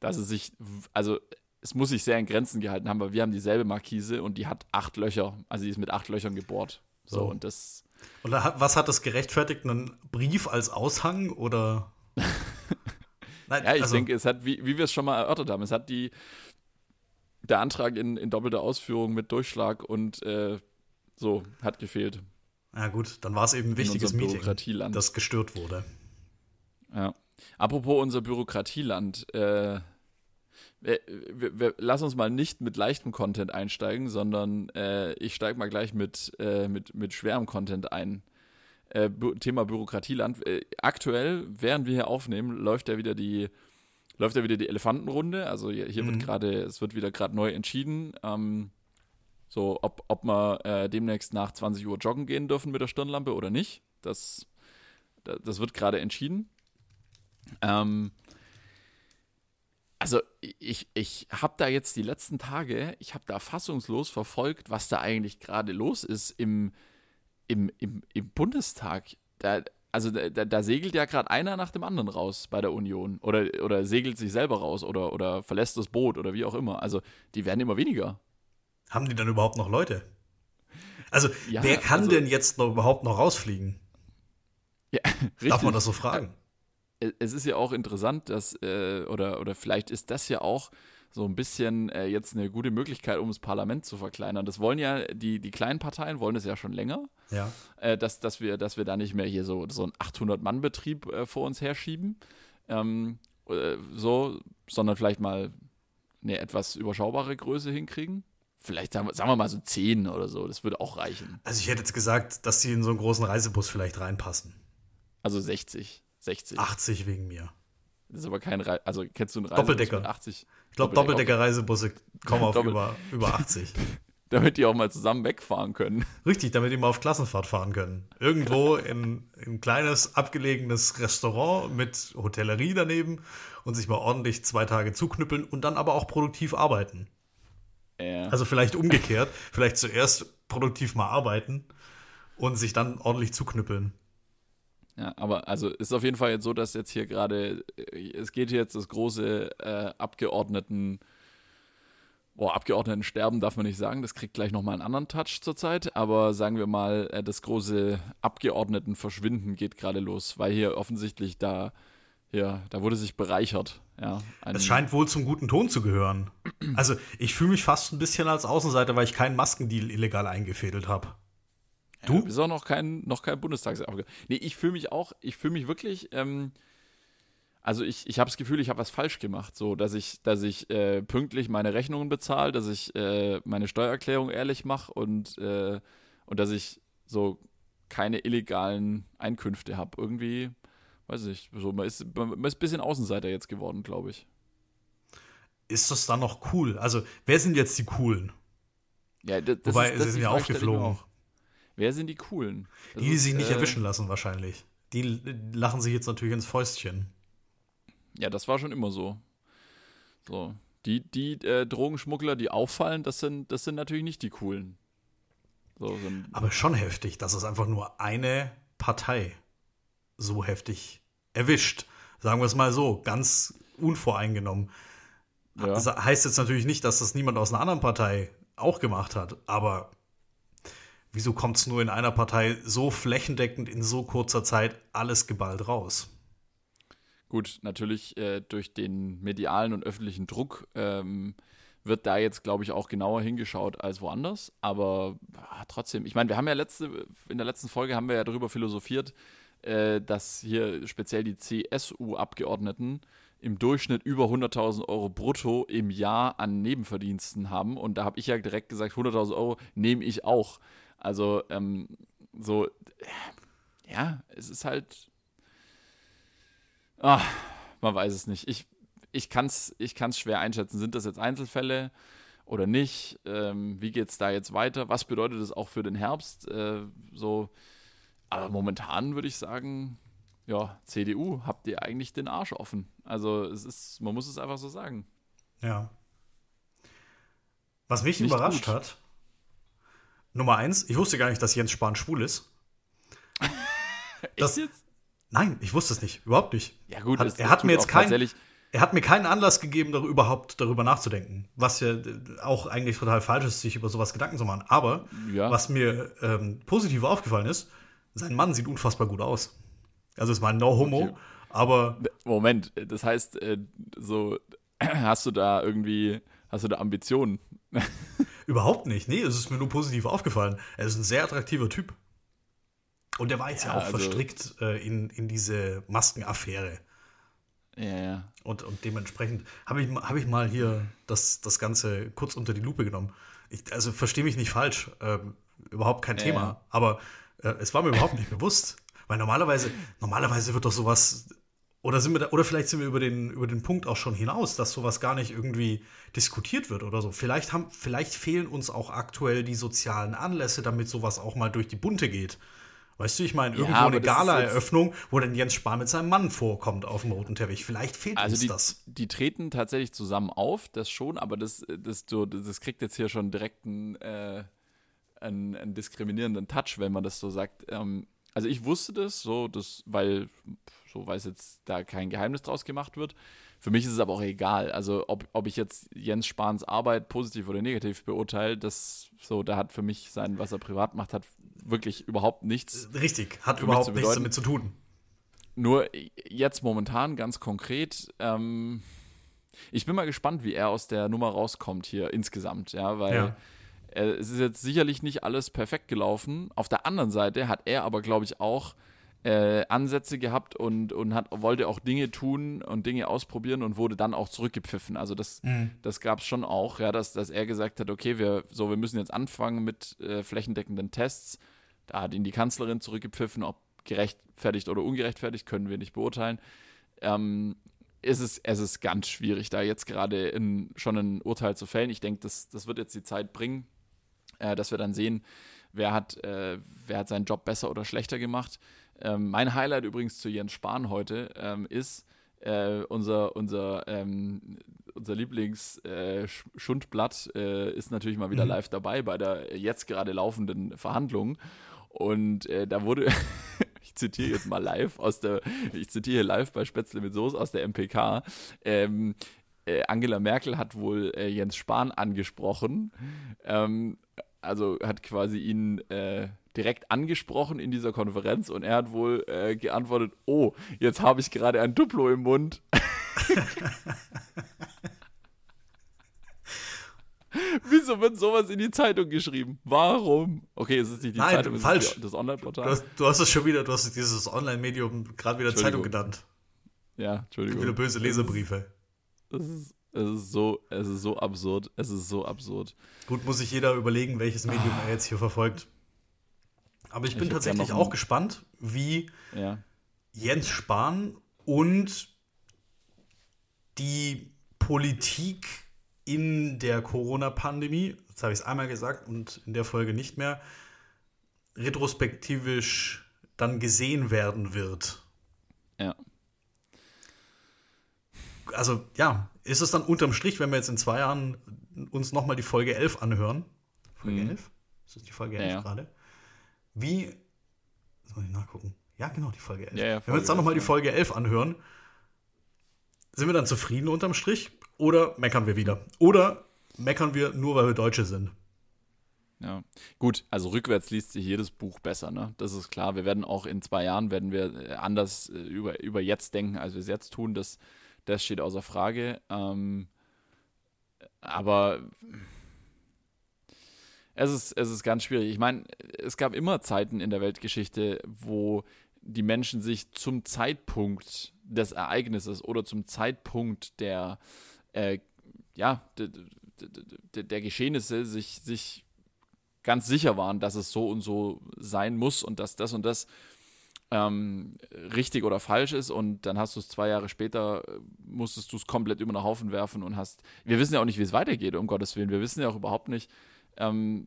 dass es sich, also es muss sich sehr in Grenzen gehalten haben, weil wir haben dieselbe Markise und die hat acht Löcher, also die ist mit acht Löchern gebohrt. So,
So.
und das,
hat, was hat das gerechtfertigt? Einen Brief als Aushang oder? Nein,
ja, ich
also,
denke, es hat, wie, wie wir es schon mal erörtert haben, es hat die, der Antrag in, in doppelter Ausführung mit Durchschlag und äh, so hat gefehlt.
Ja, gut, dann war es eben ein
in
wichtiges Meeting, das gestört wurde.
Ja. Apropos unser Bürokratieland, äh, wir, wir, wir, lass uns mal nicht mit leichtem Content einsteigen, sondern äh, ich steige mal gleich mit, äh, mit, mit schwerem Content ein. Äh, Thema Bürokratieland. Äh, aktuell, während wir hier aufnehmen, läuft ja wieder die läuft ja wieder die Elefantenrunde. Also hier, hier wird
Mhm.
gerade, es wird wieder gerade neu entschieden, ähm, so ob, ob wir äh, demnächst nach 20 Uhr joggen gehen dürfen mit der Stirnlampe oder nicht. Das, da- das wird gerade entschieden. Ähm, also ich, ich habe da jetzt die letzten Tage, ich habe da fassungslos verfolgt, was da eigentlich gerade los ist im, im, im, im Bundestag. Da, also da, da segelt ja gerade einer nach dem anderen raus bei der Union oder, oder segelt sich selber raus oder, oder verlässt das Boot oder wie auch immer. Also die werden immer weniger.
Haben die dann überhaupt noch Leute? Also,
Ja,
wer kann
also-
denn jetzt noch überhaupt noch rausfliegen?
Ja, richtig.
Darf man das so fragen?
es ist ja auch interessant, dass, äh, oder, oder vielleicht ist das ja auch so ein bisschen äh, jetzt eine gute Möglichkeit, um das Parlament zu verkleinern. Das wollen ja, die, die kleinen Parteien wollen das ja schon länger,
Ja.
äh, dass, dass, wir, dass wir da nicht mehr hier so, so einen 800-Mann-Betrieb äh, vor uns herschieben, ähm, äh, so, sondern vielleicht mal eine etwas überschaubare Größe hinkriegen. vielleicht sagen wir mal so 10 oder so, das würde auch reichen.
Also ich hätte jetzt gesagt, dass die in so einen großen Reisebus vielleicht reinpassen.
Also 60, 60.
80 wegen mir.
Das ist aber kein Re also kennst du einen
Reisebus Doppeldecker. mit
80?
Ich glaube, Doppeldecker-Reisebusse kommen auf über, über 80.
damit die auch mal zusammen wegfahren können.
Richtig, damit die mal auf Klassenfahrt fahren können. Irgendwo in, in ein kleines, abgelegenes Restaurant mit Hotellerie daneben und sich mal ordentlich zwei Tage zuknüppeln und dann aber auch produktiv arbeiten. Ja. Also vielleicht umgekehrt, vielleicht zuerst produktiv mal arbeiten und sich dann ordentlich zuknüppeln.
Ja, aber also ist auf jeden Fall jetzt so, dass jetzt hier gerade, äh, es geht jetzt das große äh, Abgeordneten, boah, Abgeordnetensterben darf man nicht sagen, das kriegt gleich nochmal einen anderen Touch zurzeit, aber sagen wir mal, äh, das große Abgeordnetenverschwinden geht gerade los, weil hier offensichtlich da, ja, da wurde sich bereichert. Ja,
es scheint wohl zum guten Ton zu gehören. Also ich fühle mich fast ein bisschen als Außenseiter, weil ich keinen Maskendeal illegal eingefädelt habe.
Du? Ja, bist auch noch kein, noch kein Bundestagsabgeordneter. Nee, ich fühle mich auch, ich fühle mich wirklich, ähm, also ich, ich habe das Gefühl, ich habe was falsch gemacht, so, dass ich, dass ich äh, pünktlich meine Rechnungen bezahle, dass ich äh, meine Steuererklärung ehrlich mache und, äh, und dass ich so keine illegalen Einkünfte habe. Irgendwie, weiß ich, so, man ist, man ist ein bisschen Außenseiter jetzt geworden, glaube ich.
Ist das dann noch cool? Also, wer sind jetzt die Coolen? Ja, das, das Wobei, ist, das sie sind ja aufgeflogen. Auch.
Wer sind die Coolen?
Das die, die sich nicht äh, erwischen lassen, wahrscheinlich. Die lachen sich jetzt natürlich ins Fäustchen.
Ja, das war schon immer so. So. Die, die äh, Drogenschmuggler, die auffallen, das sind, das sind natürlich nicht die coolen.
So, Aber schon heftig, dass es einfach nur eine Partei so heftig erwischt. Sagen wir es mal so, ganz unvoreingenommen. Ja. Das heißt jetzt natürlich nicht, dass das niemand aus einer anderen Partei auch gemacht hat, aber wieso kommt es nur in einer Partei so flächendeckend in so kurzer Zeit alles geballt raus?
Gut, natürlich äh, durch den medialen und öffentlichen Druck ähm, wird da jetzt, glaube ich, auch genauer hingeschaut als woanders. Aber ah, trotzdem, ich meine, wir haben ja letzte, in der letzten Folge haben wir ja darüber philosophiert, äh, dass hier speziell die CSU-Abgeordneten im Durchschnitt über 100.000 Euro brutto im Jahr an Nebenverdiensten haben. Und da habe ich ja direkt gesagt, 100.000 Euro nehme ich auch. Also ähm, so, ja, es ist halt, ach, man weiß es nicht. Ich, ich kann es ich kann's schwer einschätzen. Sind das jetzt Einzelfälle oder nicht? Ähm, wie geht es da jetzt weiter? Was bedeutet das auch für den Herbst? Äh, so, aber momentan würde ich sagen, ja, CDU, habt ihr eigentlich den Arsch offen. Also es ist, man muss es einfach so sagen.
Ja. Was mich Nicht überrascht gut. hat, Nummer eins, ich wusste gar nicht, dass Jens Spahn schwul ist.
das, jetzt?
Nein, ich wusste es nicht, überhaupt nicht.
Ja gut,
hat, er hat mir jetzt keinen, er hat mir keinen Anlass gegeben, darüber, überhaupt darüber nachzudenken, was ja auch eigentlich total falsch ist, sich über sowas Gedanken zu machen. Aber ja. was mir ähm, positiv aufgefallen ist, sein Mann sieht unfassbar gut aus. Also es war no homo, okay. aber
Moment, das heißt, äh, so hast du da irgendwie, hast du da Ambitionen?
Überhaupt nicht. Nee, es ist mir nur positiv aufgefallen. Er ist ein sehr attraktiver Typ. Und der war jetzt ja, ja auch also, verstrickt äh, in, in diese Maskenaffäre.
Ja, ja.
Und, und dementsprechend habe ich, hab ich mal hier das, das Ganze kurz unter die Lupe genommen. Ich, also verstehe mich nicht falsch, äh, überhaupt kein ja, Thema. Ja. Aber äh, es war mir überhaupt nicht bewusst. Weil normalerweise, normalerweise wird doch sowas oder, sind wir da, oder vielleicht sind wir über den, über den Punkt auch schon hinaus, dass sowas gar nicht irgendwie diskutiert wird oder so. Vielleicht, haben, vielleicht fehlen uns auch aktuell die sozialen Anlässe, damit sowas auch mal durch die Bunte geht. Weißt du, ich meine, irgendwo ja, eine Gala-Eröffnung, wo dann Jens Spahn mit seinem Mann vorkommt auf dem roten Teppich. Vielleicht fehlt also uns
die,
das.
Die treten tatsächlich zusammen auf, das schon, aber das, das, das kriegt jetzt hier schon direkt einen, äh, einen, einen diskriminierenden Touch, wenn man das so sagt. Ähm, also ich wusste das, so, das, weil so weil es jetzt da kein Geheimnis draus gemacht wird. Für mich ist es aber auch egal. Also ob, ob ich jetzt Jens Spahns Arbeit positiv oder negativ beurteile, das so, da hat für mich sein, was er privat macht, hat wirklich überhaupt nichts.
Richtig, hat überhaupt nichts damit zu tun.
Nur jetzt momentan ganz konkret, ähm, ich bin mal gespannt, wie er aus der Nummer rauskommt hier insgesamt, ja, weil ja. Äh, es ist jetzt sicherlich nicht alles perfekt gelaufen. Auf der anderen Seite hat er aber, glaube ich, auch äh, Ansätze gehabt und, und hat, wollte auch Dinge tun und Dinge ausprobieren und wurde dann auch zurückgepfiffen. Also das, mhm. das gab es schon auch, ja, dass, dass er gesagt hat, okay, wir, so, wir müssen jetzt anfangen mit äh, flächendeckenden Tests. Da hat ihn die Kanzlerin zurückgepfiffen, ob gerechtfertigt oder ungerechtfertigt, können wir nicht beurteilen. Ähm, ist es, es ist ganz schwierig, da jetzt gerade schon ein Urteil zu fällen. Ich denke, das, das wird jetzt die Zeit bringen, äh, dass wir dann sehen, wer hat, äh, wer hat seinen Job besser oder schlechter gemacht. Ähm, mein Highlight übrigens zu Jens Spahn heute ähm, ist äh, unser, unser, ähm, unser Lieblings-Schundblatt äh, äh, ist natürlich mal wieder mhm. live dabei bei der jetzt gerade laufenden Verhandlung. Und äh, da wurde, ich zitiere jetzt mal live aus der, ich zitiere live bei Spätzle mit Soße aus der MPK. Ähm, äh, Angela Merkel hat wohl Jens Spahn angesprochen. Ähm, also hat quasi ihn äh, direkt angesprochen in dieser Konferenz und er hat wohl äh, geantwortet, oh, jetzt habe ich gerade ein Duplo im Mund. Wieso wird sowas in die Zeitung geschrieben? Warum? Okay, es ist nicht die
Nein,
Zeitung, es
falsch.
ist das Online-Portal.
Du, du, hast es schon wieder, du hast dieses Online-Medium gerade wieder Zeitung genannt.
Ja, Entschuldigung.
Wieder böse Leserbriefe.
Es ist, es ist so, es ist so absurd. Es ist so absurd.
Gut, muss sich jeder überlegen, welches Medium er jetzt hier verfolgt. Aber ich bin ich tatsächlich auch gespannt, wie
ja.
Jens Spahn und die Politik in der Corona-Pandemie, jetzt habe ich es einmal gesagt und in der Folge nicht mehr, retrospektivisch dann gesehen werden wird.
Ja.
Also ja, ist es dann unterm Strich, wenn wir jetzt in zwei Jahren uns nochmal die Folge 11 anhören? Folge mhm. 11? Ist das die Folge 11 ja, gerade? Wie, muss ich nachgucken. Ja, genau, die Folge 11.
Ja, ja,
Folge wenn wir uns dann nochmal die Folge 11 anhören, sind wir dann zufrieden unterm Strich oder meckern wir wieder? Oder meckern wir nur, weil wir Deutsche sind?
Ja, gut, also rückwärts liest sich jedes Buch besser, ne? Das ist klar. Wir werden auch in zwei Jahren werden wir anders äh, über, über jetzt denken, als wir es jetzt tun. Das, das steht außer Frage. Ähm, aber es ist, es ist ganz schwierig. Ich meine, es gab immer Zeiten in der Weltgeschichte, wo die Menschen sich zum Zeitpunkt des Ereignisses oder zum Zeitpunkt der, äh, ja, der, der Geschehnisse sich, sich ganz sicher waren, dass es so und so sein muss und dass das und das ähm, richtig oder falsch ist und dann hast du es zwei Jahre später, äh, musstest du es komplett über den Haufen werfen und hast, wir wissen ja auch nicht, wie es weitergeht, um Gottes Willen, wir wissen ja auch überhaupt nicht, ähm,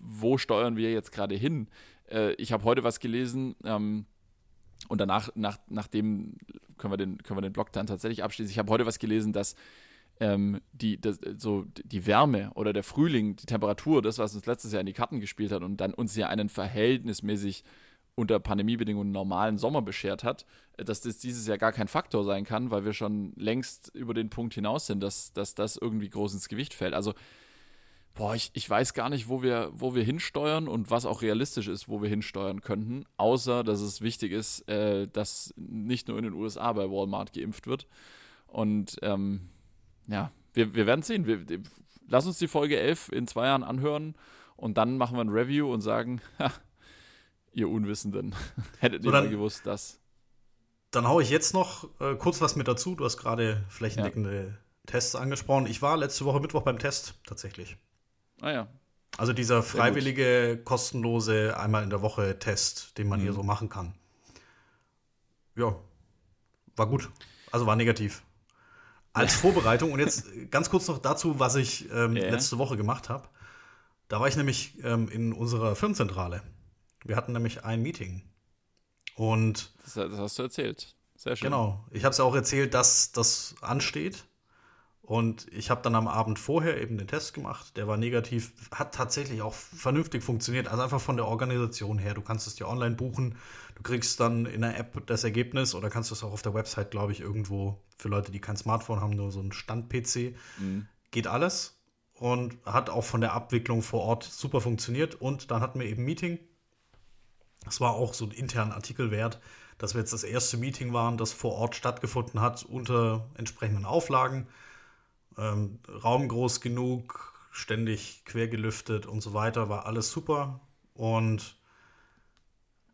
wo steuern wir jetzt gerade hin. Äh, ich habe heute was gelesen, ähm, und danach, nach, nachdem können wir, den, können wir den Blog dann tatsächlich abschließen. Ich habe heute was gelesen, dass ähm, die, das, so die Wärme oder der Frühling, die Temperatur, das, was uns letztes Jahr in die Karten gespielt hat und dann uns ja einen verhältnismäßig unter Pandemiebedingungen normalen Sommer beschert hat, dass das dieses Jahr gar kein Faktor sein kann, weil wir schon längst über den Punkt hinaus sind, dass, dass das irgendwie groß ins Gewicht fällt. Also boah, ich, ich weiß gar nicht, wo wir, wo wir hinsteuern und was auch realistisch ist, wo wir hinsteuern könnten, außer dass es wichtig ist, äh, dass nicht nur in den USA bei Walmart geimpft wird. Und ähm, ja, wir, wir werden sehen. Wir, lass uns die Folge 11 in zwei Jahren anhören und dann machen wir ein Review und sagen, ha, ihr Unwissenden, hättet ihr mal gewusst, dass.
Dann haue ich jetzt noch äh, kurz was mit dazu. Du hast gerade flächendeckende ja. Tests angesprochen. Ich war letzte Woche Mittwoch beim Test tatsächlich.
Ah ja.
Also dieser freiwillige, kostenlose einmal in der Woche Test, den man mhm. hier so machen kann. Ja, war gut. Also war negativ. Als Vorbereitung und jetzt ganz kurz noch dazu, was ich ähm, yeah. letzte Woche gemacht habe. Da war ich nämlich ähm, in unserer Firmenzentrale. Wir hatten nämlich ein Meeting. Und.
Das, das hast du erzählt. Sehr schön.
Genau. Ich habe es ja auch erzählt, dass das ansteht. Und ich habe dann am Abend vorher eben den Test gemacht. Der war negativ, hat tatsächlich auch vernünftig funktioniert. Also einfach von der Organisation her. Du kannst es dir online buchen. Du kriegst dann in der App das Ergebnis oder kannst es auch auf der Website, glaube ich, irgendwo für Leute, die kein Smartphone haben, nur so einen Stand-PC. Mhm. Geht alles und hat auch von der Abwicklung vor Ort super funktioniert. Und dann hatten wir eben ein Meeting. Das war auch so ein interner Artikel wert, dass wir jetzt das erste Meeting waren, das vor Ort stattgefunden hat unter entsprechenden Auflagen ähm, Raum groß genug, ständig quer gelüftet und so weiter, war alles super. Und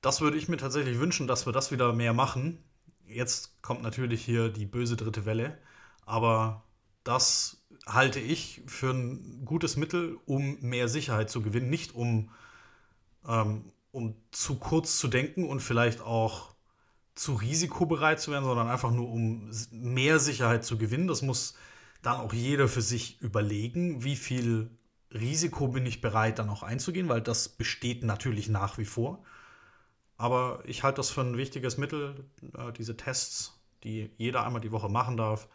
das würde ich mir tatsächlich wünschen, dass wir das wieder mehr machen. Jetzt kommt natürlich hier die böse dritte Welle, aber das halte ich für ein gutes Mittel, um mehr Sicherheit zu gewinnen, nicht um, ähm, um zu kurz zu denken und vielleicht auch zu risikobereit zu werden, sondern einfach nur um mehr Sicherheit zu gewinnen. Das muss dann auch jeder für sich überlegen, wie viel Risiko bin ich bereit dann auch einzugehen, weil das besteht natürlich nach wie vor. Aber ich halte das für ein wichtiges Mittel, äh, diese Tests, die jeder einmal die Woche machen darf.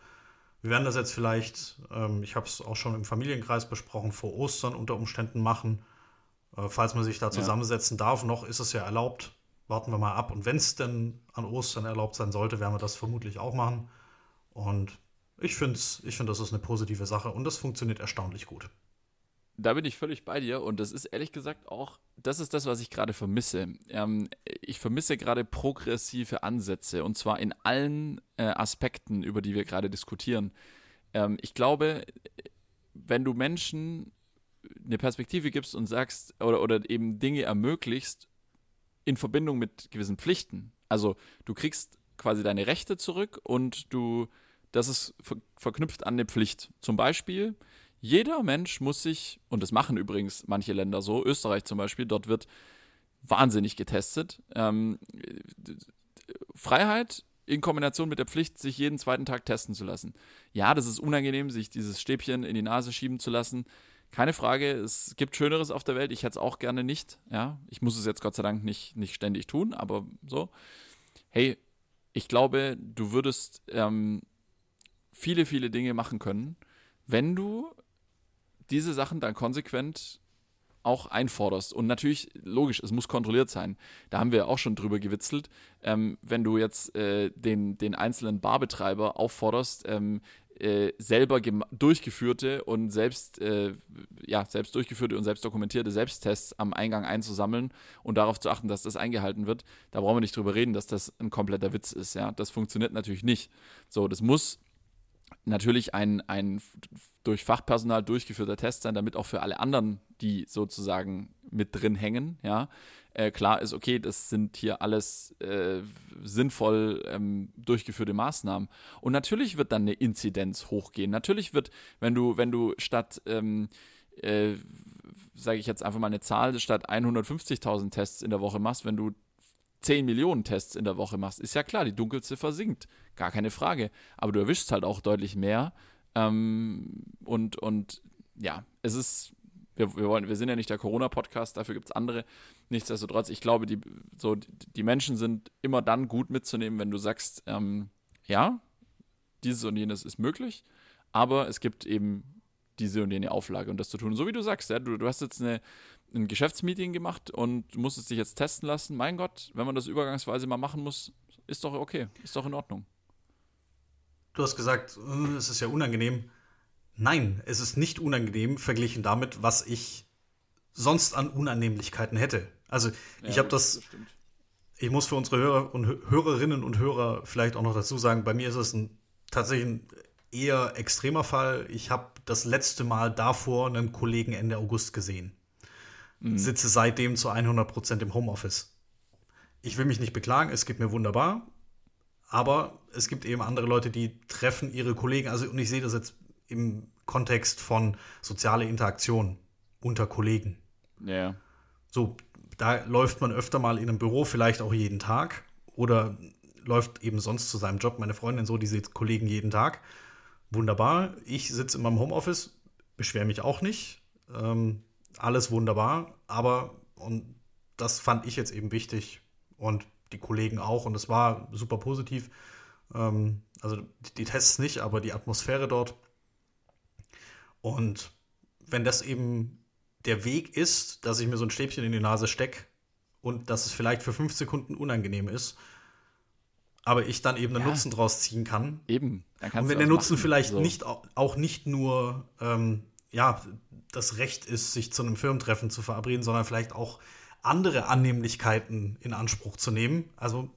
Wir werden das jetzt vielleicht, ähm, ich habe es auch schon im Familienkreis besprochen, vor Ostern unter Umständen machen. Äh, falls man sich da zusammensetzen ja. darf, noch ist es ja erlaubt. Warten wir mal ab. Und wenn es denn an Ostern erlaubt sein sollte, werden wir das vermutlich auch machen. Und ich finde, ich find, das ist eine positive Sache und das funktioniert erstaunlich gut.
Da bin ich völlig bei dir und das ist ehrlich gesagt auch, das ist das, was ich gerade vermisse. Ähm, ich vermisse gerade progressive Ansätze und zwar in allen äh, Aspekten, über die wir gerade diskutieren. Ähm, ich glaube, wenn du Menschen eine Perspektive gibst und sagst oder, oder eben Dinge ermöglichst in Verbindung mit gewissen Pflichten. Also du kriegst quasi deine Rechte zurück und du, das ist ver verknüpft an eine Pflicht. Zum Beispiel, jeder Mensch muss sich, und das machen übrigens manche Länder so, Österreich zum Beispiel, dort wird wahnsinnig getestet. Ähm, Freiheit in Kombination mit der Pflicht, sich jeden zweiten Tag testen zu lassen. Ja, das ist unangenehm, sich dieses Stäbchen in die Nase schieben zu lassen. Keine Frage, es gibt Schöneres auf der Welt. Ich hätte es auch gerne nicht. Ja, ich muss es jetzt Gott sei Dank nicht, nicht ständig tun, aber so. Hey, ich glaube, du würdest ähm, viele, viele Dinge machen können, wenn du diese Sachen dann konsequent auch einforderst. Und natürlich, logisch, es muss kontrolliert sein. Da haben wir auch schon drüber gewitzelt. Ähm, wenn du jetzt äh, den, den einzelnen Barbetreiber aufforderst, ähm, äh, selber durchgeführte und selbst, äh, ja, selbst durchgeführte und selbst dokumentierte Selbsttests am Eingang einzusammeln und darauf zu achten, dass das eingehalten wird, da brauchen wir nicht drüber reden, dass das ein kompletter Witz ist. Ja, das funktioniert natürlich nicht. So, das muss natürlich ein, ein durch Fachpersonal durchgeführter Test sein, damit auch für alle anderen, die sozusagen mit drin hängen, ja, äh, klar ist, okay, das sind hier alles äh, sinnvoll ähm, durchgeführte Maßnahmen. Und natürlich wird dann eine Inzidenz hochgehen. Natürlich wird, wenn du, wenn du statt ähm, äh, sage ich jetzt einfach mal eine Zahl, statt 150.000 Tests in der Woche machst, wenn du 10 Millionen Tests in der Woche machst, ist ja klar, die Dunkelziffer sinkt. Gar keine Frage. Aber du erwischst halt auch deutlich mehr. Ähm, und, und ja, es ist, wir, wir, wollen, wir sind ja nicht der Corona-Podcast, dafür gibt es andere. Nichtsdestotrotz, ich glaube, die, so, die Menschen sind immer dann gut mitzunehmen, wenn du sagst, ähm, ja, dieses und jenes ist möglich, aber es gibt eben diese und jene Auflage und das zu tun. So wie du sagst, ja, du, du hast jetzt eine, ein Geschäftsmeeting gemacht und musstest dich jetzt testen lassen. Mein Gott, wenn man das übergangsweise mal machen muss, ist doch okay, ist doch in Ordnung.
Du hast gesagt, äh, es ist ja unangenehm. Nein, es ist nicht unangenehm verglichen damit, was ich sonst an Unannehmlichkeiten hätte. Also ich ja, habe das, das ich muss für unsere Hörer und Hörerinnen und Hörer vielleicht auch noch dazu sagen, bei mir ist es ein, tatsächlich ein eher extremer Fall. Ich habe das letzte Mal davor einen Kollegen Ende August gesehen mhm. sitze seitdem zu 100 Prozent im Homeoffice. Ich will mich nicht beklagen, es geht mir wunderbar, aber es gibt eben andere Leute, die treffen ihre Kollegen. Also, und ich sehe das jetzt im Kontext von soziale Interaktion unter Kollegen.
Ja.
So, da läuft man öfter mal in einem Büro, vielleicht auch jeden Tag oder läuft eben sonst zu seinem Job. Meine Freundin so, die sieht Kollegen jeden Tag. Wunderbar. Ich sitze in meinem Homeoffice, beschwere mich auch nicht. Ähm, alles wunderbar, aber und das fand ich jetzt eben wichtig und die Kollegen auch und es war super positiv. Ähm, also die Tests nicht, aber die Atmosphäre dort. Und wenn das eben der Weg ist, dass ich mir so ein Stäbchen in die Nase stecke und dass es vielleicht für fünf Sekunden unangenehm ist, aber ich dann eben einen ja. Nutzen draus ziehen kann.
Eben.
und wenn der Nutzen machen. vielleicht so. nicht auch nicht nur ähm, ja, das Recht ist, sich zu einem Firmentreffen zu verabreden, sondern vielleicht auch andere Annehmlichkeiten in Anspruch zu nehmen. Also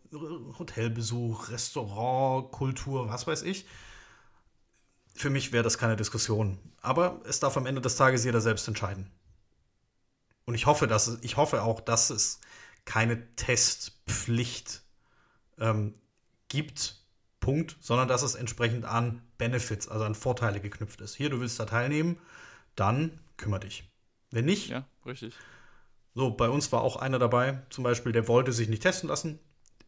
Hotelbesuch, Restaurant, Kultur, was weiß ich. Für mich wäre das keine Diskussion. Aber es darf am Ende des Tages jeder selbst entscheiden. Und ich hoffe, dass ich hoffe auch, dass es keine Testpflicht ähm, gibt, Punkt, sondern dass es entsprechend an Benefits, also an Vorteile geknüpft ist. Hier, du willst da teilnehmen, dann kümmere dich. Wenn nicht,
Ja, richtig.
so, bei uns war auch einer dabei, zum Beispiel, der wollte sich nicht testen lassen.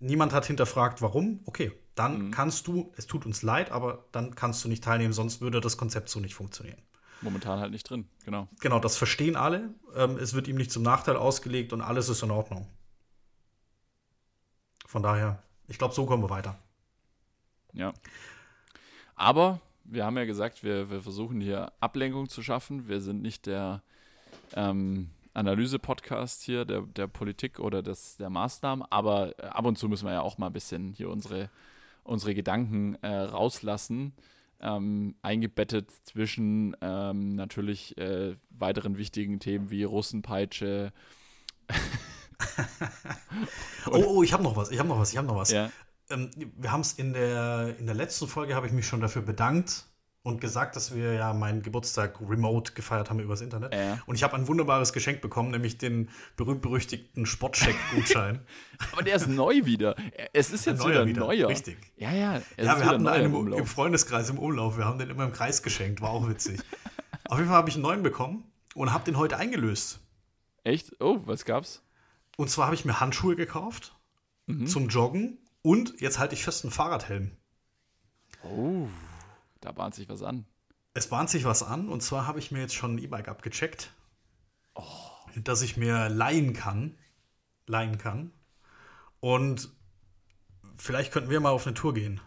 Niemand hat hinterfragt, warum. Okay, dann kannst du, es tut uns leid, aber dann kannst du nicht teilnehmen, sonst würde das Konzept so nicht funktionieren.
Momentan halt nicht drin, genau.
Genau, das verstehen alle. Ähm, es wird ihm nicht zum Nachteil ausgelegt und alles ist in Ordnung. Von daher, ich glaube, so kommen wir weiter.
Ja. Aber wir haben ja gesagt, wir, wir versuchen hier Ablenkung zu schaffen. Wir sind nicht der ähm, Analyse-Podcast hier der, der Politik oder des, der Maßnahmen, aber äh, ab und zu müssen wir ja auch mal ein bisschen hier unsere, unsere Gedanken äh, rauslassen. Ähm, eingebettet zwischen ähm, natürlich äh, weiteren wichtigen Themen wie Russenpeitsche.
Oh, oh, ich habe noch was, ich habe noch was, ich habe noch was.
Ja,
Ähm, wir haben es in der, in der letzten Folge, habe ich mich schon dafür bedankt und gesagt, dass wir ja meinen Geburtstag remote gefeiert haben übers Internet.
Ja.
Und ich habe ein wunderbares Geschenk bekommen, nämlich den berühmt-berüchtigten Sportcheck-Gutschein.
aber der ist neu wieder. Es ist jetzt wieder
wieder,
neuer.
richtig.
Ja, ja.
Ja, wir hatten einen
im
im Freundeskreis im Umlauf. Wir haben den immer im Kreis geschenkt, war auch witzig. Auf jeden Fall habe ich einen neuen bekommen und habe den heute eingelöst.
Echt? Oh, was gab's?
Und zwar habe ich mir Handschuhe gekauft
Mhm.
zum Joggen und jetzt halte ich fest einen Fahrradhelm.
Oh, da bahnt sich was an.
Es bahnt sich was an und zwar habe ich mir jetzt schon ein E-Bike abgecheckt,
Oh.
das ich mir leihen kann. Leihen kann. Und vielleicht könnten wir mal auf eine Tour gehen,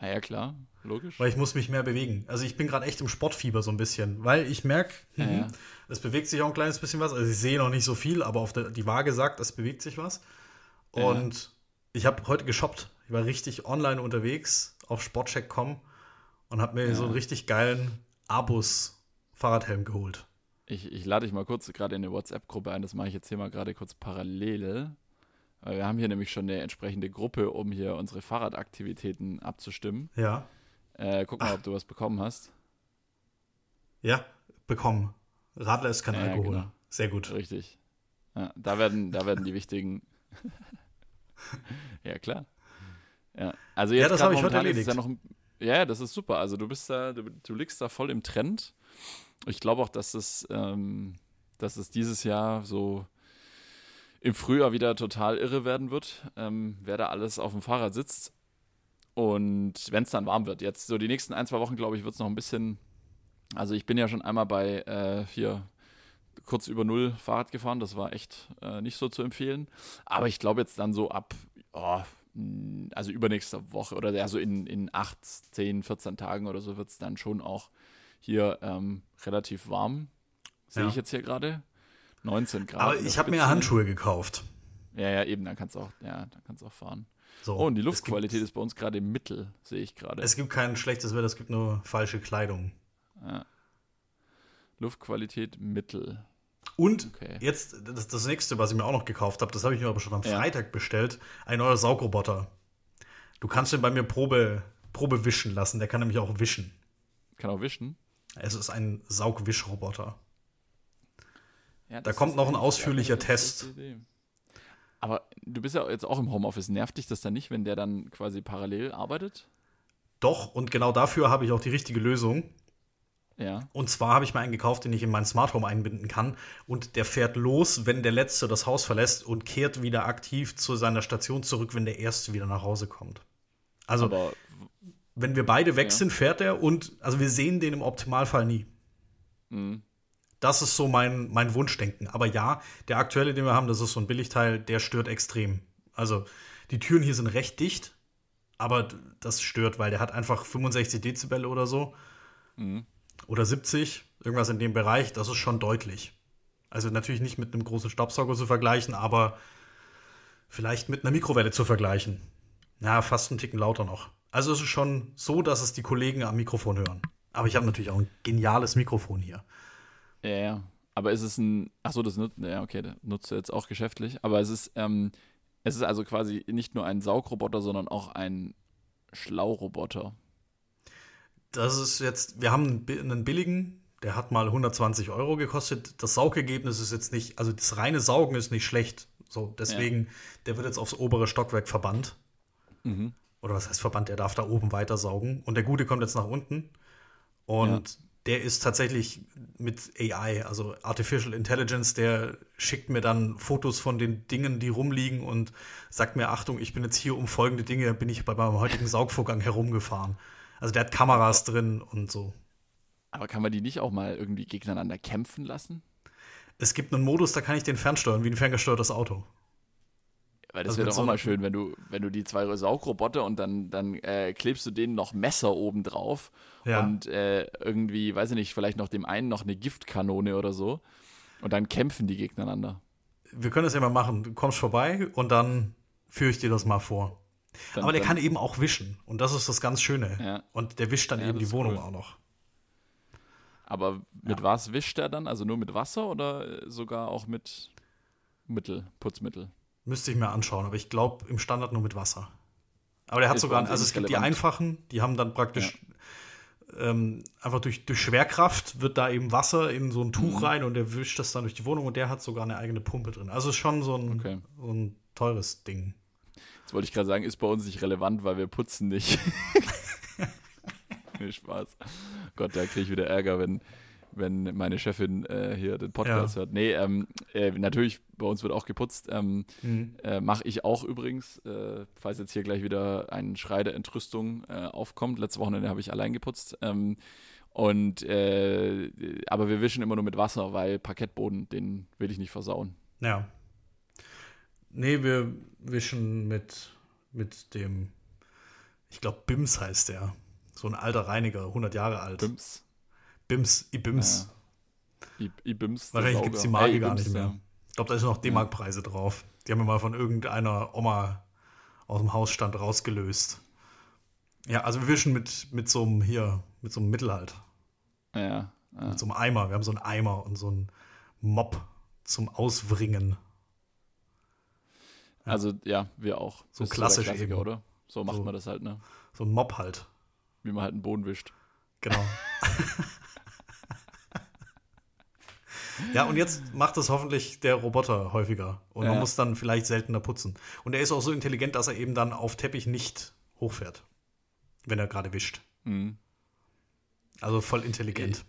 Ja, ja, klar, logisch.
weil ich muss mich mehr bewegen. Also ich bin gerade echt im Sportfieber so ein bisschen, weil ich merke,
Ja, ja.
es bewegt sich auch ein kleines bisschen was. Also ich sehe noch nicht so viel, aber auf der, die Waage sagt, es bewegt sich was. Und ich habe heute geshoppt. Ich war richtig online unterwegs auf sportcheck.com und habe mir so einen richtig geilen Abus Fahrradhelm geholt.
Ich, ich lade dich mal kurz gerade in eine WhatsApp-Gruppe ein. Das mache ich jetzt hier mal gerade kurz parallel. Wir haben hier nämlich schon eine entsprechende Gruppe, um hier unsere Fahrradaktivitäten abzustimmen.
Ja.
Äh, guck mal, ob du was bekommen hast.
Ja, bekommen. Radler ist kein
Ja,
Alkohol.
genau.
Sehr gut.
Richtig. Ja, da werden, da werden die wichtigen. ja, klar. Ja, also jetzt
Ja, das habe ich heute
momentan ist
erledigt.
ja noch ein, Ja, das ist super. Also du bist da, du, du liegst da voll im Trend. Ich glaube auch, dass es, ähm, dass es dieses Jahr so im Frühjahr wieder total irre werden wird, ähm, wer da alles auf dem Fahrrad sitzt. Und wenn es dann warm wird, jetzt so die nächsten ein, zwei Wochen, glaube ich, wird es noch ein bisschen. Also ich bin ja schon einmal bei äh, hier kurz über null Fahrrad gefahren. Das war echt äh, nicht so zu empfehlen. Aber ich glaube jetzt dann so ab, oh, also übernächste Woche oder ja, so in, in 8, 10, 14 Tagen oder so wird es dann schon auch hier ähm, relativ warm. Sehe
Ja.
ich jetzt hier gerade. 19 Grad.
Aber ich habe mir. Handschuhe gekauft.
Ja, ja, eben, dann kannst du auch, ja, dann kannst auch fahren.
So,
Oh, und die Luftqualität
gibt,
ist bei uns gerade im Mittel, sehe ich gerade.
Es gibt kein schlechtes Wetter, es gibt nur falsche Kleidung.
Luftqualität Mittel.
Und
Okay.
jetzt das, das nächste, was ich mir auch noch gekauft habe, das habe ich mir aber schon am
Ja.
Freitag bestellt, ein neuer Saugroboter. Du kannst den bei mir Probe, Probe wischen lassen, der kann nämlich auch wischen.
Kann auch wischen.
Es ist ein Saugwischroboter.
Ja,
Da kommt noch ein ausführlicher Test.
Aber du bist ja jetzt auch im Homeoffice. Nervt dich das dann nicht, wenn der dann quasi parallel arbeitet?
Doch, und genau dafür habe ich auch die richtige Lösung.
Ja.
Und zwar habe ich mir einen gekauft, den ich in mein Smart Home einbinden kann. Und der fährt los, wenn der Letzte das Haus verlässt und kehrt wieder aktiv zu seiner Station zurück, wenn der Erste wieder nach Hause kommt. Also,
Aber
wenn wir beide weg
Ja.
sind, fährt er und, also wir sehen den im Optimalfall nie.
mh,
Das ist so mein, mein Wunschdenken. Aber ja, der aktuelle, den wir haben, das ist so ein Billigteil, der stört extrem. Also, die Türen hier sind recht dicht, aber das stört, weil der hat einfach 65 Dezibel oder so.
Mhm.
Oder 70, irgendwas in dem Bereich, das ist schon deutlich. Also natürlich nicht mit einem großen Staubsauger zu vergleichen, aber vielleicht mit einer Mikrowelle zu vergleichen. Ja, fast einen Ticken lauter noch. Also es ist schon so, dass es die Kollegen am Mikrofon hören. Aber ich habe natürlich auch ein geniales Mikrofon hier.
ja, ja. Aber ist es ein. Achso, das nutzt. Ja, okay, das nutzt du jetzt auch geschäftlich. Aber es ist, ähm, es ist also quasi nicht nur ein Saugroboter, sondern auch ein Schlauroboter.
Das ist jetzt, wir haben einen, bi- einen billigen, der hat mal 120 Euro gekostet. Das Saugergebnis ist jetzt nicht, also das reine Saugen ist nicht schlecht. So, deswegen, der wird jetzt aufs obere Stockwerk verbannt.
Mhm.
Oder was heißt verbannt? Der darf da oben weitersaugen. Und der Gute kommt jetzt nach unten. Und der ist tatsächlich mit AI, also Artificial Intelligence, der schickt mir dann Fotos von den Dingen, die rumliegen und sagt mir, Achtung, ich bin jetzt hier um folgende Dinge, bin ich bei meinem heutigen Saugvorgang herumgefahren. Also der hat Kameras drin und so.
Aber kann man die nicht auch mal irgendwie gegeneinander kämpfen lassen?
Es gibt einen Modus, da kann ich den fernsteuern, wie ein ferngesteuertes Auto.
Weil das
Also
wäre doch
so
auch mal schön, wenn du, wenn du die zwei Saugroboter und dann, dann äh, klebst du denen noch Messer oben drauf
Ja.
und äh, irgendwie, weiß ich nicht, vielleicht noch dem einen noch eine Giftkanone oder so. Und dann kämpfen die gegeneinander.
Wir können das ja mal machen. Du kommst vorbei und dann führe ich dir das mal vor.
Dann,
Aber der
dann,
kann eben auch wischen. Und das ist das ganz Schöne.
Ja.
Und der wischt dann
Ja,
eben die Wohnung
cool.
auch noch.
Aber mit
Ja.
was wischt er dann? Also nur mit Wasser oder äh, sogar auch mit Mittel, Putzmittel?
Müsste ich mir anschauen, aber ich glaube im Standard nur mit Wasser. Aber der hat
Ist
sogar,
uns eh
also es gibt die
relevant.
einfachen, die haben dann praktisch ähm, einfach durch, durch Schwerkraft wird da eben Wasser in so ein Tuch
Mhm.
rein und der wischt das dann durch die Wohnung und der hat sogar eine eigene Pumpe drin. Also ist schon so ein,
Okay.
so ein teures Ding.
Jetzt wollte ich gerade sagen, ist bei uns nicht relevant, weil wir putzen nicht. nee, Spaß. Gott, da kriege ich wieder Ärger, wenn, wenn meine Chefin äh, hier den Podcast hört. Nee, ähm, äh, natürlich, bei uns wird auch geputzt. Ähm, äh, Mache ich auch übrigens, äh, falls jetzt hier gleich wieder ein Schrei der Entrüstung äh, aufkommt. Letzte Wochenende habe ich allein geputzt. Ähm, und äh, aber wir wischen immer nur mit Wasser, weil Parkettboden, den will ich nicht versauen.
Ja. Nee, wir wischen mit, mit dem, ich glaube, Bims heißt der. So ein alter Reiniger, 100 Jahre alt.
Bims.
Bims, Ibims.
I, Ibims.
Wahrscheinlich
der
gibt's die. Marke
Hey,
gar nicht mehr.
ja.
Ich glaube, da ist noch D-Mark-Preise drauf. Die haben wir mal von irgendeiner Oma aus dem Hausstand rausgelöst. Ja, also wir wischen mit, mit so einem hier, mit so einem Mittel halt.
Ja, ja.
Mit so einem Eimer. Wir haben so einen Eimer und so einen Mob zum Auswringen.
Also ja, wir auch.
So
der
klassisch eben.
oder? So macht
So.
man das halt, ne?
So ein Mob halt.
Wie man halt einen Boden wischt.
Genau. ja, und jetzt macht das hoffentlich der Roboter häufiger. Und man
Ja.
muss dann vielleicht seltener putzen. Und er ist auch so intelligent, dass er eben dann auf Teppich nicht hochfährt. Wenn er gerade wischt.
Mhm.
Also voll intelligent.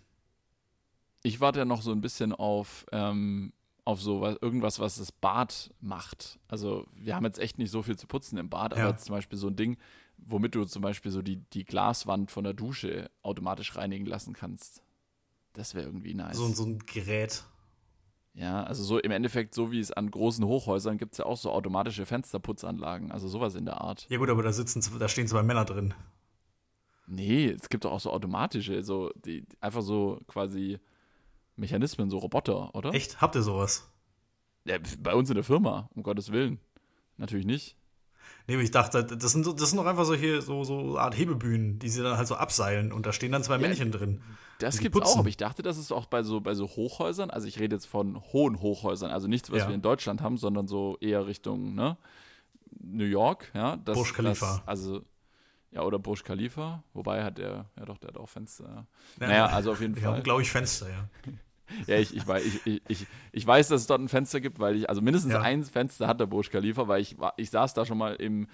Ich warte ja noch so ein bisschen auf, ähm, auf so was, irgendwas, was das Bad macht. Also wir haben jetzt echt nicht so viel zu putzen im Bad,
Ja.
aber zum Beispiel so ein Ding, womit du zum Beispiel so die, die Glaswand von der Dusche automatisch reinigen lassen kannst. Das wäre irgendwie nice.
So, so ein Gerät.
ja, also so im Endeffekt, so wie es an großen Hochhäusern gibt es ja auch so automatische Fensterputzanlagen, also sowas in der Art.
Ja gut, aber da sitzen, da stehen zwei Männer drin.
Nee, es gibt doch auch so automatische, so die- einfach so quasi Mechanismen, so Roboter, oder?
Echt? Habt ihr sowas?
Ja, bei uns in der Firma, um Gottes Willen. Natürlich nicht.
Nee, aber ich dachte, das sind, das sind doch einfach solche so, so Art Hebebühnen, die sie dann halt so abseilen und da stehen dann zwei Männchen drin.
Das gibt's auch,
putzen.
aber ich dachte, das ist auch bei so, bei so Hochhäusern, also ich rede jetzt von hohen Hochhäusern, also nichts, was
Ja.
wir in Deutschland haben, sondern so eher Richtung ne, New York, ja. Das,
Burj Khalifa.
Das, also, ja, oder Burj Khalifa, wobei hat der, ja doch, der hat auch Fenster. Ja.
Ja,
Naja, also auf jeden Fall.
glaube ich, Fenster, ja.
Ja, ich, ich, weiß, ich, ich, ich, weiß, dass es dort ein Fenster gibt, weil ich, also mindestens
Ja.
ein Fenster hat der Burj Khalifa, weil ich, war- ich saß da schon mal im,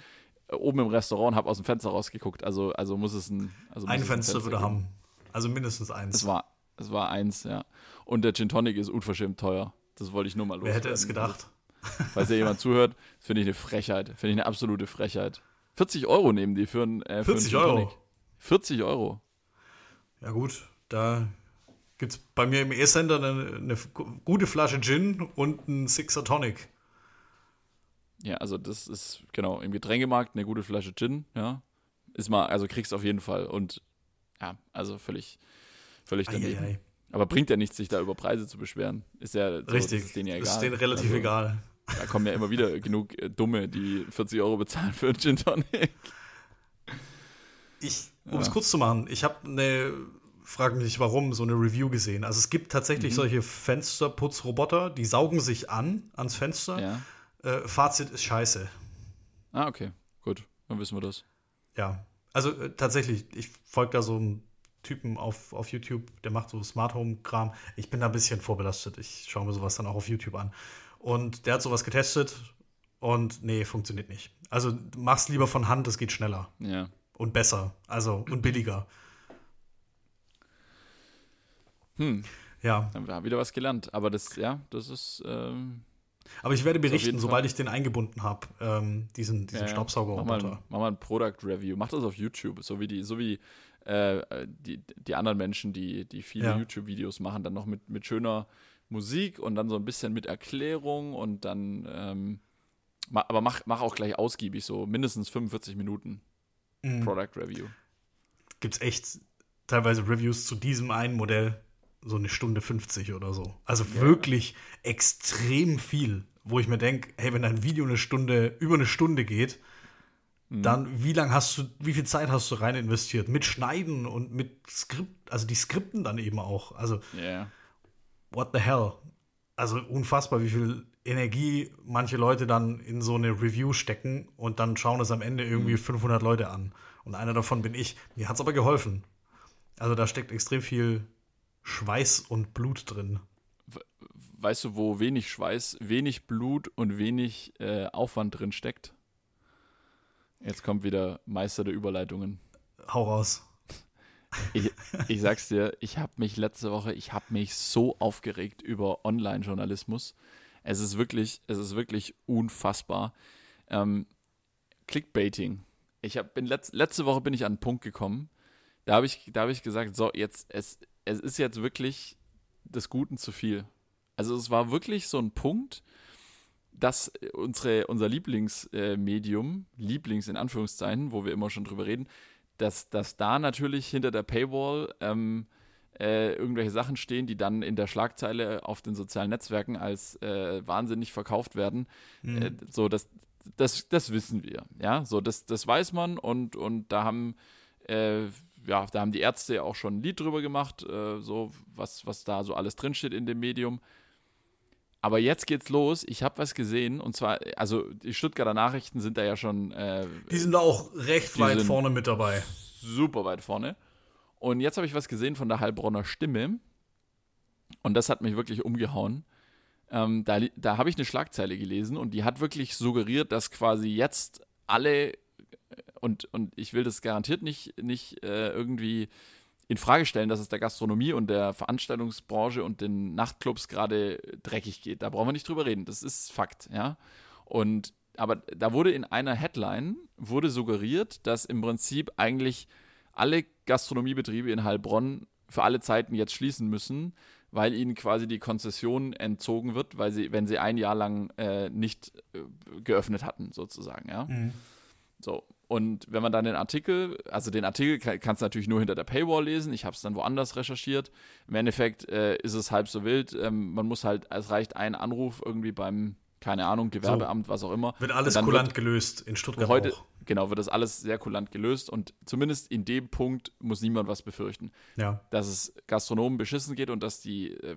oben im Restaurant und habe aus dem Fenster rausgeguckt. Also, also muss es ein, also
Ein
es
Fenster würde haben. Also mindestens eins.
Es war, es war eins, ja. Und der Gin Tonic ist unverschämt teuer. Das wollte ich nur mal
Wer hätte es gedacht?
Also, falls ja jemand zuhört, finde ich eine Frechheit. Finde ich eine absolute Frechheit. 40 Euro nehmen die für einen, äh, für
40
einen
Euro.
Tonic. 40 Euro.
Ja gut, da gibt es bei mir im E-Center eine, eine gute Flasche Gin und einen Sixer Tonic.
Ja, also das ist, genau, im Getränkemarkt eine gute Flasche Gin, ja. Ist mal, also kriegst du auf jeden Fall. Und ja, also völlig, völlig daneben.
Eieiei.
Aber bringt ja nichts, sich da über Preise zu beschweren. Ist ja so,
Richtig.
Das ist denen ja egal.
Das ist denen relativ
also,
egal.
Da kommen ja immer wieder genug äh, Dumme, die 40 Euro bezahlen für einen Gin Tonic.
Ich, um es kurz zu machen, ich habe eine, frag mich nicht warum, so eine Review gesehen. Also es gibt tatsächlich
Mhm.
solche Fensterputzroboter, die saugen sich an ans Fenster.
Ja.
Äh, Fazit ist scheiße.
Ah, okay. Gut. Dann wissen wir das.
Ja. Also äh, tatsächlich, ich folge da so einem Typen auf, auf YouTube, der macht so Smart Home Kram. Ich bin da ein bisschen vorbelastet. Ich schaue mir sowas dann auch auf YouTube an. Und der hat sowas getestet und nee, funktioniert nicht. Also mach's lieber von Hand, das geht schneller.
Ja.
Und besser. Also und billiger.
Hm.
Ja.
Dann haben wir wieder was gelernt. Aber das, ja, das ist. Ähm,
Aber ich werde berichten, sobald ich den eingebunden habe, ähm, diesen, diesen
ja.
Staubsaugerroboter.
Mach mal, mach mal ein Product Review. Mach das auf YouTube, so wie die, so wie äh, die, die anderen Menschen, die, die viele
Ja.
YouTube-Videos machen, dann noch mit, mit schöner Musik und dann so ein bisschen mit Erklärung und dann ähm, aber mach, mach auch gleich ausgiebig, so mindestens 45 Minuten
Mhm.
Product Review.
Gibt's echt teilweise Reviews zu diesem einen Modell, so eine Stunde 50 oder so. Also wirklich extrem viel, wo ich mir denke, hey, wenn dein Video eine Stunde, über eine Stunde geht,
Mhm.
dann wie lange hast du, wie viel Zeit hast du rein investiert? Mit Schneiden und mit Skript, also die Skripten dann eben auch. Also,
Ja.
what the hell? Also unfassbar, wie viel Energie manche Leute dann in so eine Review stecken und dann schauen es am Ende irgendwie 500 Leute an. Und einer davon bin ich. Mir hat es aber geholfen. Also da steckt extrem viel Schweiß und Blut drin.
Weißt du, wo wenig Schweiß, wenig Blut und wenig äh, Aufwand drin steckt? Jetzt kommt wieder Meister der Überleitungen.
Hau raus.
Ich, ich sag's dir, ich habe mich letzte Woche, ich habe mich so aufgeregt über Online-Journalismus. Es ist wirklich, es ist wirklich unfassbar. Ähm, Clickbaiting. Ich hab, bin letz, letzte Woche bin ich an einen Punkt gekommen. Da habe ich, da hab ich gesagt, so jetzt es, es ist jetzt wirklich des Guten zu viel. Also es war wirklich so ein Punkt, dass unsere, unser Lieblingsmedium, Lieblings in Anführungszeichen, wo wir immer schon drüber reden, dass, dass da natürlich hinter der Paywall ähm, äh, irgendwelche Sachen stehen, die dann in der Schlagzeile auf den sozialen Netzwerken als äh, wahnsinnig verkauft werden. Äh, so, das, das, das wissen wir. Ja, so, das, das weiß man und, und da haben äh, ja, da haben die Ärzte ja auch schon ein Lied drüber gemacht, äh, so was, was da so alles drinsteht in dem Medium. Aber jetzt geht's los. Ich habe was gesehen und zwar, also die Stuttgarter Nachrichten sind da ja schon äh,
Die sind da auch recht weit vorne mit dabei.
super weit vorne. Und jetzt habe ich was gesehen von der Heilbronner Stimme und das hat mich wirklich umgehauen. Ähm, da da habe ich eine Schlagzeile gelesen und die hat wirklich suggeriert, dass quasi jetzt alle und, und ich will das garantiert nicht, nicht äh, irgendwie in Frage stellen, dass es der Gastronomie und der Veranstaltungsbranche und den Nachtclubs gerade dreckig geht. Da brauchen wir nicht drüber reden. Das ist Fakt, ja. Und aber da wurde in einer Headline wurde suggeriert, dass im Prinzip eigentlich alle Gastronomiebetriebe in Heilbronn für alle Zeiten jetzt schließen müssen, weil ihnen quasi die Konzession entzogen wird, weil sie, wenn sie ein Jahr lang äh, nicht äh, geöffnet hatten, sozusagen, ja. So, und wenn man dann den Artikel, also den Artikel kann, kannst du natürlich nur hinter der Paywall lesen, ich habe es dann woanders recherchiert. Im Endeffekt äh, ist es halb so wild, ähm, man muss halt, es reicht ein Anruf irgendwie beim, keine Ahnung, Gewerbeamt, was auch immer.
Wird alles kulant
wird-
gelöst in Stuttgart
Heute,
auch.
genau, wird das alles sehr kulant gelöst und zumindest in dem Punkt muss niemand was befürchten.
Ja.
Dass es Gastronomen beschissen geht und dass die äh,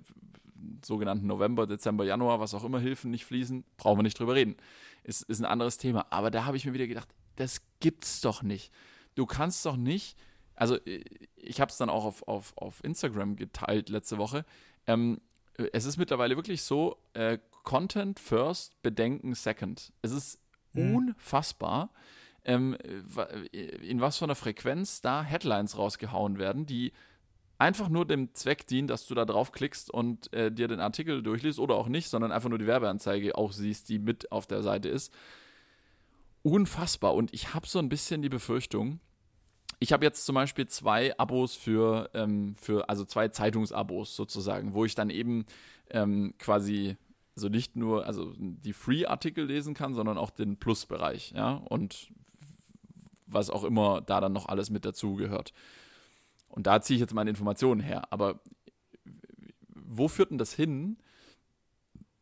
sogenannten November, Dezember, Januar, was auch immer Hilfen nicht fließen, brauchen wir nicht drüber reden. Ist, ist ein anderes Thema. Aber da habe ich mir wieder gedacht, das gibt's doch nicht. Du kannst doch nicht, also äh, ich habe es dann auch auf, auf, auf Instagram geteilt letzte Woche. Ähm, äh, es ist mittlerweile wirklich so, äh, Content first, Bedenken second. Es ist unfassbar, ähm, wa- in was für einer Frequenz da Headlines rausgehauen werden, die einfach nur dem Zweck dienen, dass du da draufklickst und äh, dir den Artikel durchliest oder auch nicht, sondern einfach nur die Werbeanzeige auch siehst, die mit auf der Seite ist. Unfassbar. Und ich habe so ein bisschen die Befürchtung, ich habe jetzt zum Beispiel zwei Abos für, ähm, für also zwei Zeitungsabos sozusagen, wo ich dann eben ähm, quasi also nicht nur also die Free-Artikel lesen kann, sondern auch den Plus-Bereich, ja, und was auch immer da dann noch alles mit dazugehört. Und da ziehe ich jetzt meine Informationen her. Aber wo führt denn das hin,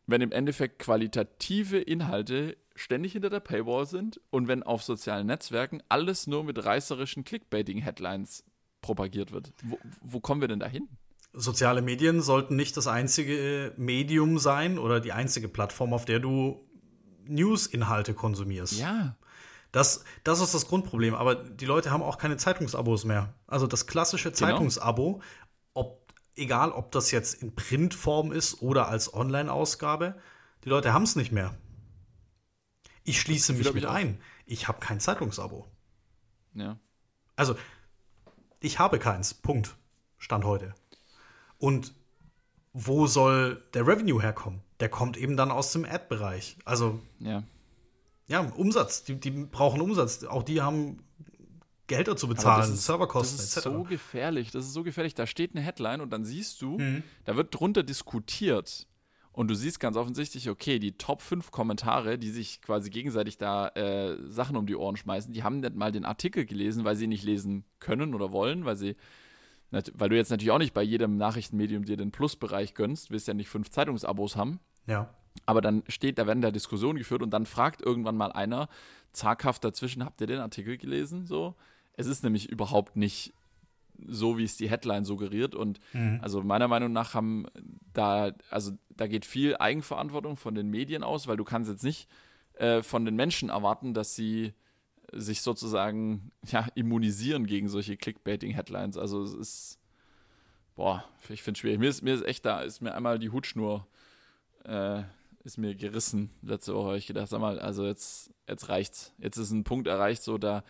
wenn im Endeffekt qualitative Inhalte ständig hinter der Paywall sind und wenn auf sozialen Netzwerken alles nur mit reißerischen Clickbaiting-Headlines propagiert wird? Wo, wo kommen wir denn da hin?
Soziale Medien sollten nicht das einzige Medium sein oder die einzige Plattform, auf der du News-Inhalte konsumierst.
Ja.
Das, das ist das Grundproblem. Aber die Leute haben auch keine Zeitungsabos mehr. Also das klassische Zeitungsabo, ob, egal ob das jetzt in Printform ist oder als Online-Ausgabe, Die Leute haben es nicht mehr. Ich schließe mich mit ein. Ich habe kein Zeitungsabo.
Ja.
Also, ich habe keins. Punkt. Stand heute. Und wo soll der Revenue herkommen? Der kommt eben dann aus dem Ad-Bereich. Also,
ja.
Ja, Umsatz. Die, die brauchen Umsatz. Auch die haben Gelder zu bezahlen,
ist,
Serverkosten
etc. Das ist so gefährlich. Das ist so gefährlich. Da steht eine Headline und dann siehst du, mhm. da wird drunter diskutiert. Und du siehst ganz offensichtlich, okay, die Top 5 Kommentare, die sich quasi gegenseitig da äh, Sachen um die Ohren schmeißen, die haben nicht mal den Artikel gelesen, weil sie nicht lesen können oder wollen, weil sie, weil du jetzt natürlich auch nicht bei jedem Nachrichtenmedium dir den Plusbereich gönnst, willst ja nicht fünf Zeitungsabos haben.
Ja.
Aber dann steht, da werden da Diskussionen geführt und dann fragt irgendwann mal einer zaghaft dazwischen, habt ihr den Artikel gelesen? So, es ist nämlich überhaupt nicht so, wie es die Headline suggeriert. Und mhm. also meiner Meinung nach haben da, also da geht viel Eigenverantwortung von den Medien aus, weil du kannst jetzt nicht äh, von den Menschen erwarten, dass sie sich sozusagen ja, immunisieren gegen solche Clickbaiting-Headlines. Also es ist, boah, ich finde es schwierig. Mir ist, mir ist echt da, ist mir einmal die Hutschnur äh, ist mir gerissen letzte Woche. Ich gedacht, sag mal, also jetzt, jetzt reicht's. Jetzt ist ein Punkt erreicht, so da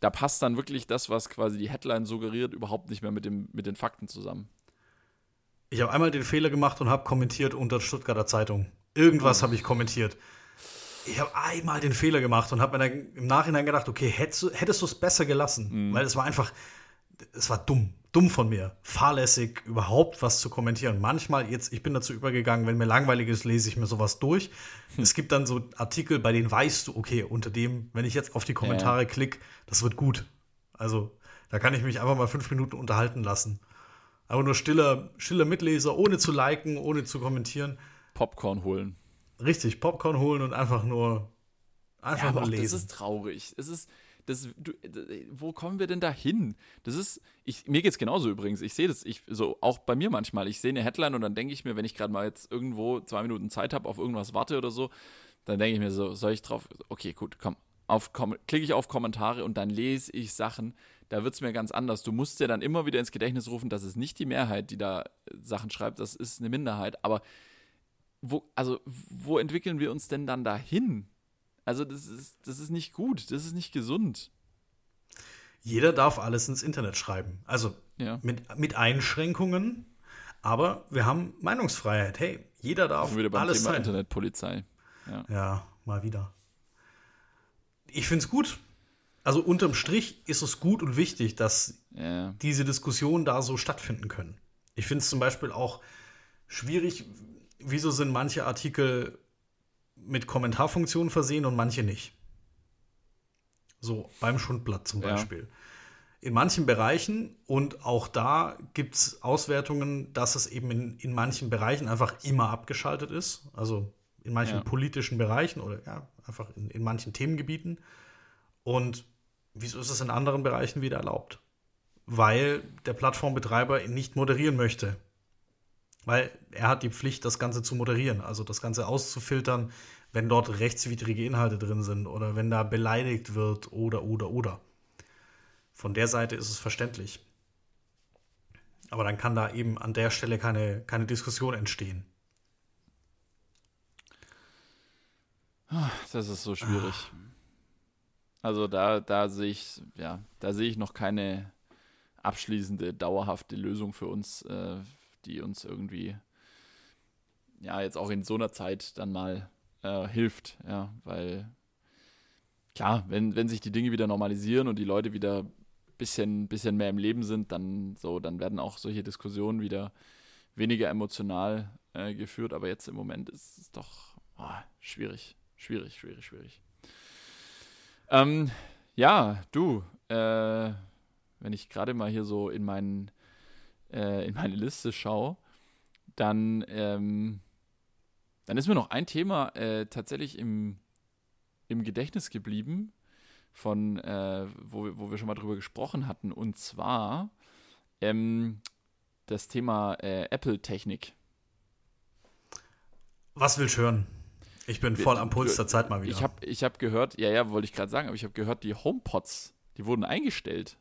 da passt dann wirklich das, was quasi die Headline suggeriert, überhaupt nicht mehr mit, dem, mit den Fakten zusammen.
Ich habe einmal den Fehler gemacht und habe kommentiert unter Stuttgarter Zeitung. Irgendwas habe ich kommentiert. Ich habe einmal den Fehler gemacht und habe mir dann im Nachhinein gedacht, okay, hättest du es besser gelassen, mhm. weil es war einfach, es war dumm dumm von mir, fahrlässig, überhaupt was zu kommentieren. Manchmal, jetzt, ich bin dazu übergegangen, wenn mir langweilig ist, lese ich mir sowas durch. Hm. Es gibt dann so Artikel, bei denen weißt du, okay, unter dem, wenn ich jetzt auf die Kommentare ja. klicke, das wird gut. Also, da kann ich mich einfach mal fünf Minuten unterhalten lassen. Aber nur stiller, stiller Mitleser, ohne zu liken, ohne zu kommentieren.
Popcorn holen.
Richtig, Popcorn holen und einfach nur, einfach ja, nur lesen. Das
ist traurig. Es ist, das, du, wo kommen wir denn da hin? Das ist, ich, mir geht es genauso übrigens. Ich sehe das, ich, so auch bei mir manchmal. Ich sehe eine Headline und dann denke ich mir, wenn ich gerade mal jetzt irgendwo zwei Minuten Zeit habe, auf irgendwas warte oder so, dann denke ich mir so, soll ich drauf, okay, gut, komm, auf, komm, klicke ich auf Kommentare und dann lese ich Sachen, da wird es mir ganz anders. Du musst ja dann immer wieder ins Gedächtnis rufen, das ist nicht die Mehrheit, die da Sachen schreibt, das ist eine Minderheit. Aber wo, also, wo entwickeln wir uns denn dann dahin? Also das ist, das ist nicht gut, das ist nicht gesund.
Jeder darf alles ins Internet schreiben. Also ja. mit, mit Einschränkungen, aber wir haben Meinungsfreiheit. Hey, jeder darf
wieder beim
alles
Thema
sein.
Internetpolizei.
Ja. ja, mal wieder. Ich finde es gut. Also unterm Strich ist es gut und wichtig, dass ja. diese Diskussionen da so stattfinden können. Ich finde es zum Beispiel auch schwierig, wieso sind manche Artikel mit Kommentarfunktionen versehen und manche nicht. So, beim Schundblatt zum Beispiel. Ja. In manchen Bereichen und auch da gibt es Auswertungen, dass es eben in, in manchen Bereichen einfach immer abgeschaltet ist. Also in manchen ja. politischen Bereichen oder ja, einfach in, in manchen Themengebieten. Und wieso ist es in anderen Bereichen wieder erlaubt? Weil der Plattformbetreiber ihn nicht moderieren möchte. Weil er hat die Pflicht, das Ganze zu moderieren, also das Ganze auszufiltern, wenn dort rechtswidrige Inhalte drin sind oder wenn da beleidigt wird oder, oder, oder. Von der Seite ist es verständlich. Aber dann kann da eben an der Stelle keine, keine Diskussion entstehen.
Das ist so schwierig. Also da, da sehe ich, ja, da sehe ich noch keine abschließende, dauerhafte Lösung für uns, äh, die uns irgendwie, ja, jetzt auch in so einer Zeit dann mal äh, hilft, ja, weil klar, wenn, wenn sich die Dinge wieder normalisieren und die Leute wieder ein bisschen, bisschen mehr im Leben sind, dann so, dann werden auch solche Diskussionen wieder weniger emotional äh, geführt, aber jetzt im Moment ist es doch oh, schwierig, schwierig, schwierig, schwierig. Ähm, ja, du, äh, wenn ich gerade mal hier so in, meinen, äh, in meine Liste schaue, dann ähm, dann ist mir noch ein Thema äh, tatsächlich im, im Gedächtnis geblieben, von, äh, wo, wo wir schon mal drüber gesprochen hatten, und zwar ähm, das Thema äh, Apple-Technik.
Was willst du hören? Ich bin voll am Puls der Zeit mal wieder.
Ich habe ich hab gehört, ja, ja, wollte ich gerade sagen, aber ich habe gehört, die HomePods, die wurden eingestellt.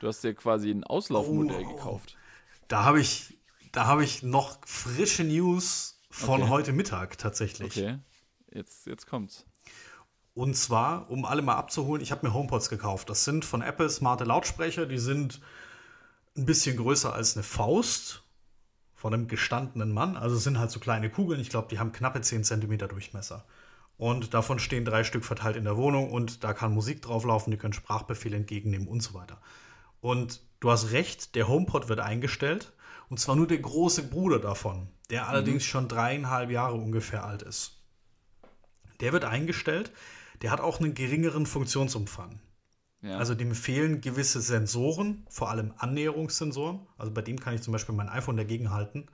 Du hast dir quasi ein Auslaufmodell oh, gekauft.
Da habe ich, da habe ich noch frische News von
Okay.
heute Mittag tatsächlich.
Okay, jetzt, jetzt kommt's.
Und zwar, um alle mal abzuholen, ich habe mir HomePods gekauft. Das sind von Apple smarte Lautsprecher, die sind ein bisschen größer als eine Faust von einem gestandenen Mann. Also es sind halt so kleine Kugeln. Ich glaube, die haben knappe 10 cm Durchmesser. Und davon stehen drei Stück verteilt in der Wohnung und da kann Musik drauf laufen, die können Sprachbefehle entgegennehmen und so weiter. Und du hast recht, der HomePod wird eingestellt und zwar nur der große Bruder davon, der allerdings schon dreieinhalb Jahre ungefähr alt ist. Der wird eingestellt, der hat auch einen geringeren Funktionsumfang.
Ja.
Also dem fehlen gewisse Sensoren, vor allem Annäherungssensoren. Also bei dem kann ich zum Beispiel mein iPhone dagegen halten.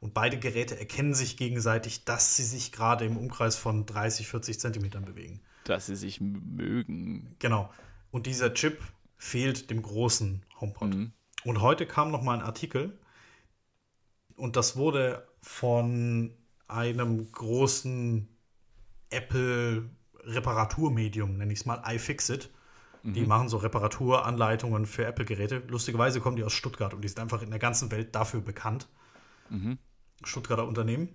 Und beide Geräte erkennen sich gegenseitig, dass sie sich gerade im Umkreis von 30, 40 Zentimetern bewegen.
dass sie sich mögen.
Genau. Und dieser Chip fehlt dem großen HomePod.
Mhm.
Und heute kam noch mal ein Artikel und das wurde von einem großen Apple Reparaturmedium, nenne ich es mal, iFixit. Die machen so Reparaturanleitungen für Apple-Geräte. Lustigerweise kommen die aus Stuttgart und die sind einfach in der ganzen Welt dafür bekannt. Stuttgarter Unternehmen.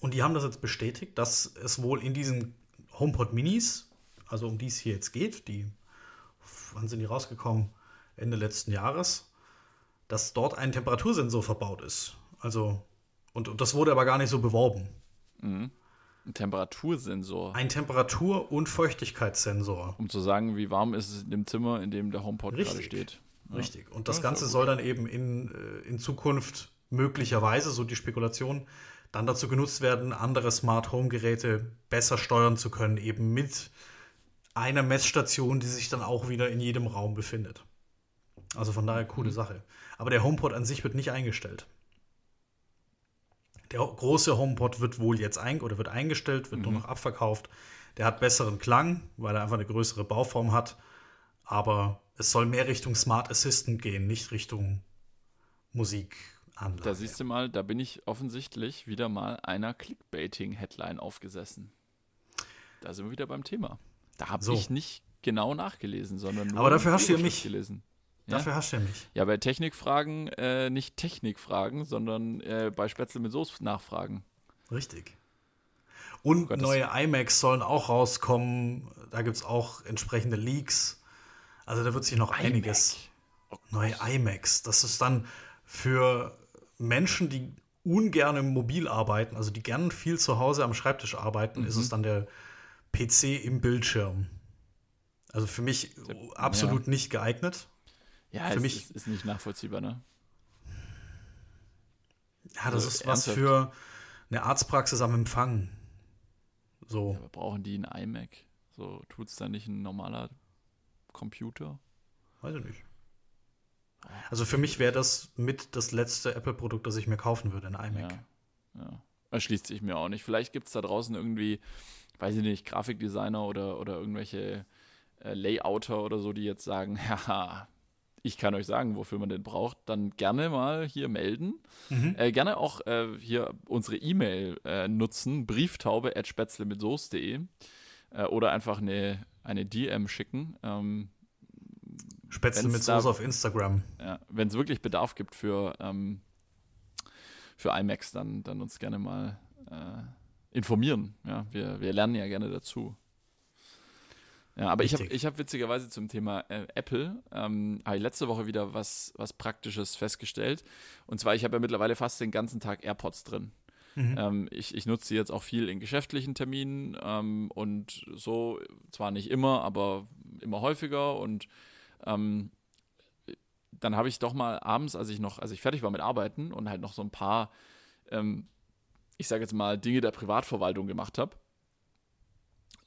Und die haben das jetzt bestätigt, dass es wohl in diesen HomePod Minis, also um die es hier jetzt geht, die, wann sind die rausgekommen? Ende letzten Jahres, dass dort ein Temperatursensor verbaut ist. Also, und, und das wurde aber gar nicht so beworben.
Ein Temperatursensor,
Ein Temperatur- und Feuchtigkeitssensor.
um zu sagen, wie warm ist es in dem Zimmer, in dem der HomePod gerade
Richtig.
steht. Ja.
Richtig. Und das
Ja,
Ganze soll dann eben in, äh, in Zukunft möglicherweise, so die Spekulation, dann dazu genutzt werden, andere Smart Home Geräte besser steuern zu können, eben mit einer Messstation, die sich dann auch wieder in jedem Raum befindet. Also von daher coole Sache. Aber der HomePod an sich wird nicht eingestellt. Der große HomePod wird wohl jetzt ein oder wird eingestellt, wird nur noch abverkauft. Der hat besseren Klang, weil er einfach eine größere Bauform hat. Aber es soll mehr Richtung Smart Assistant gehen, nicht Richtung Musikanlage.
Da siehst du mal, da bin ich offensichtlich wieder mal einer Clickbaiting-Headline aufgesessen. Da sind wir wieder beim Thema. Da habe
So.
ich nicht genau nachgelesen, sondern nur
Aber dafür hast du ja mich.
gelesen. Ja?
Dafür hast du ja mich.
Ja, bei Technikfragen äh, nicht Technikfragen, sondern äh, bei Spätzle mit Soße nachfragen.
Richtig. Und
Gott, das-
neue iMacs sollen auch rauskommen. Da gibt es auch entsprechende Leaks. Also da wird sich noch einiges. Neue iMacs. Das ist dann für Menschen, die ungern im Mobil arbeiten, also die gern viel zu Hause am Schreibtisch arbeiten, ist es dann der PC im Bildschirm. Also für mich absolut nicht geeignet.
Ja,
Für
es
mich-
ist, ist nicht nachvollziehbar, ne?
Ja, das
Also
ist was
ernsthaft?
für eine Arztpraxis am Empfang. So.
Aber brauchen die einen iMac? So tut es da nicht ein normaler Computer?
Weiß ich nicht. Also für mich wäre das mit das letzte Apple-Produkt, das ich mir kaufen würde, ein iMac.
Ja, ja. Erschließt sich mir auch nicht. Vielleicht gibt es da draußen irgendwie, weiß ich nicht, Grafikdesigner oder, oder irgendwelche äh, Layouter oder so, die jetzt sagen, haha, ich kann euch sagen, wofür man den braucht, dann gerne mal hier melden.
Mhm.
Äh, gerne auch äh, hier unsere E-Mail äh, nutzen, brieftaube at spätzle mit Soße.de äh, oder einfach eine, eine DM schicken. Ähm,
Spätzle mit Soße auf Instagram.
ja, wenn es wirklich Bedarf gibt für, ähm, für IMAX, dann, dann uns gerne mal äh, informieren. Ja, wir, wir lernen ja gerne dazu. Ja, aber ich habe
Richtig.
ich hab witzigerweise zum Thema äh, Apple, ähm, habe ich letzte Woche wieder was, was Praktisches festgestellt. Und zwar, ich habe ja mittlerweile fast den ganzen Tag AirPods drin. Ähm, ich, ich nutze sie jetzt auch viel in geschäftlichen Terminen ähm, und so, zwar nicht immer, aber immer häufiger. Und ähm, dann habe ich doch mal abends, als ich noch, als ich fertig war mit Arbeiten und halt noch so ein paar, ähm, ich sage jetzt mal, Dinge der Privatverwaltung gemacht habe.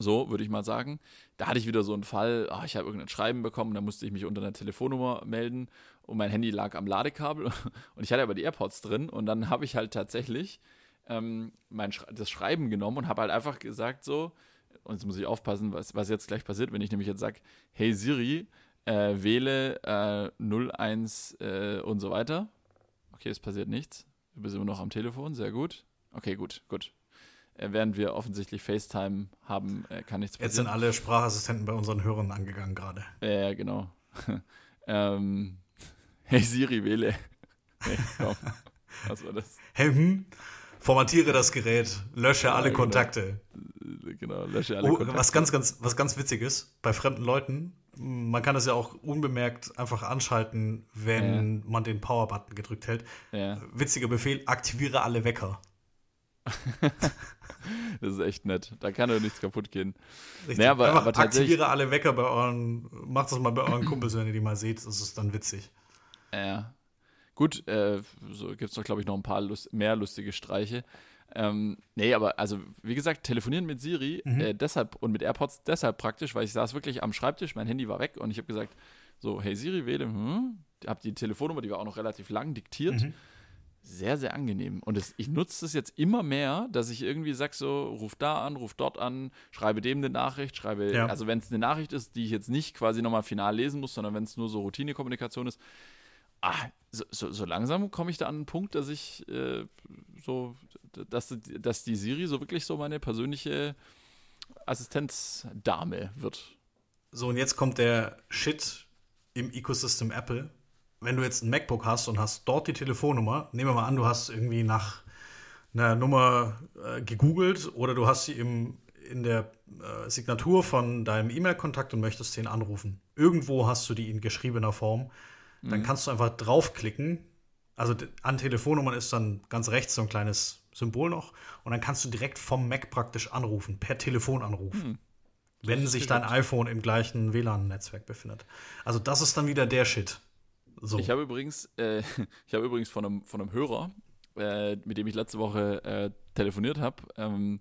So würde ich mal sagen. Da hatte ich wieder so einen Fall, ah, ich habe irgendein Schreiben bekommen, da musste ich mich unter einer Telefonnummer melden und mein Handy lag am Ladekabel und ich hatte aber die AirPods drin und dann habe ich halt tatsächlich ähm, mein Sch das Schreiben genommen und habe halt einfach gesagt so, und jetzt muss ich aufpassen, was, was jetzt gleich passiert, wenn ich nämlich jetzt sage, hey Siri, äh, wähle äh, 01 äh, und so weiter. Okay, es passiert nichts. Du bist immer noch am Telefon, sehr gut. Okay, gut, gut. Äh, während wir offensichtlich FaceTime haben, äh, kann nichts
Jetzt sind
passieren.
alle Sprachassistenten bei unseren Hörern angegangen gerade.
Ja, ja, genau. ähm, hey Siri, wähle. Hey, komm. Was war das?
Hey, hm? Formatiere das Gerät, lösche alle
genau.
Kontakte.
Genau, lösche alle
Oh,
Kontakte.
was ganz, ganz, was ganz witzig ist, bei fremden Leuten, man kann das ja auch unbemerkt einfach anschalten, wenn man den Power-Button gedrückt hält.
Ja,
Witziger Befehl, aktiviere alle Wecker.
das ist echt nett. Da kann doch nichts kaputt gehen.
Richtig.
Nee, aber-
einfach
aber
aktiviere alle Wecker bei euren, macht das mal bei euren Kumpels, wenn ihr die mal seht, das ist dann witzig.
Ja. Gut, äh, so gibt es doch, glaube ich, noch ein paar Lust mehr lustige Streiche. Ähm, nee, aber also, wie gesagt, telefonieren mit Siri
Mhm.
äh, deshalb und mit AirPods deshalb praktisch, weil ich saß wirklich am Schreibtisch, mein Handy war weg und ich habe gesagt, so, hey Siri, wähle, hm? habe die Telefonnummer, die war auch noch relativ lang, diktiert.
Mhm.
Sehr, sehr angenehm. Und es, ich nutze das jetzt immer mehr, dass ich irgendwie sage so, ruf da an, ruf dort an, schreibe dem eine Nachricht, schreibe,
Ja.
also wenn es eine Nachricht ist, die ich jetzt nicht quasi nochmal final lesen muss, sondern wenn es nur so Routinekommunikation ist, ah, so, so, so langsam komme ich da an einen Punkt, dass ich äh, so, dass, dass die Siri so wirklich so meine persönliche Assistenzdame wird.
So, und jetzt kommt der Shit im Ecosystem Apple. Wenn du jetzt ein MacBook hast und hast dort die Telefonnummer, nehmen wir mal an, du hast irgendwie nach einer Nummer äh, gegoogelt oder du hast sie im, in der äh, Signatur von deinem E-Mail-Kontakt und möchtest den anrufen. Irgendwo hast du die in geschriebener Form. Dann kannst du einfach draufklicken. Also an Telefonnummern ist dann ganz rechts so ein kleines Symbol noch. Und dann kannst du direkt vom Mac praktisch anrufen, per Telefonanruf. wenn
ist
sich dein iPhone im gleichen WLAN-Netzwerk befindet. Also das ist dann wieder der Shit. So.
Ich habe übrigens, äh, ich habe übrigens von einem, von einem Hörer, äh, mit dem ich letzte Woche äh, telefoniert habe, ähm,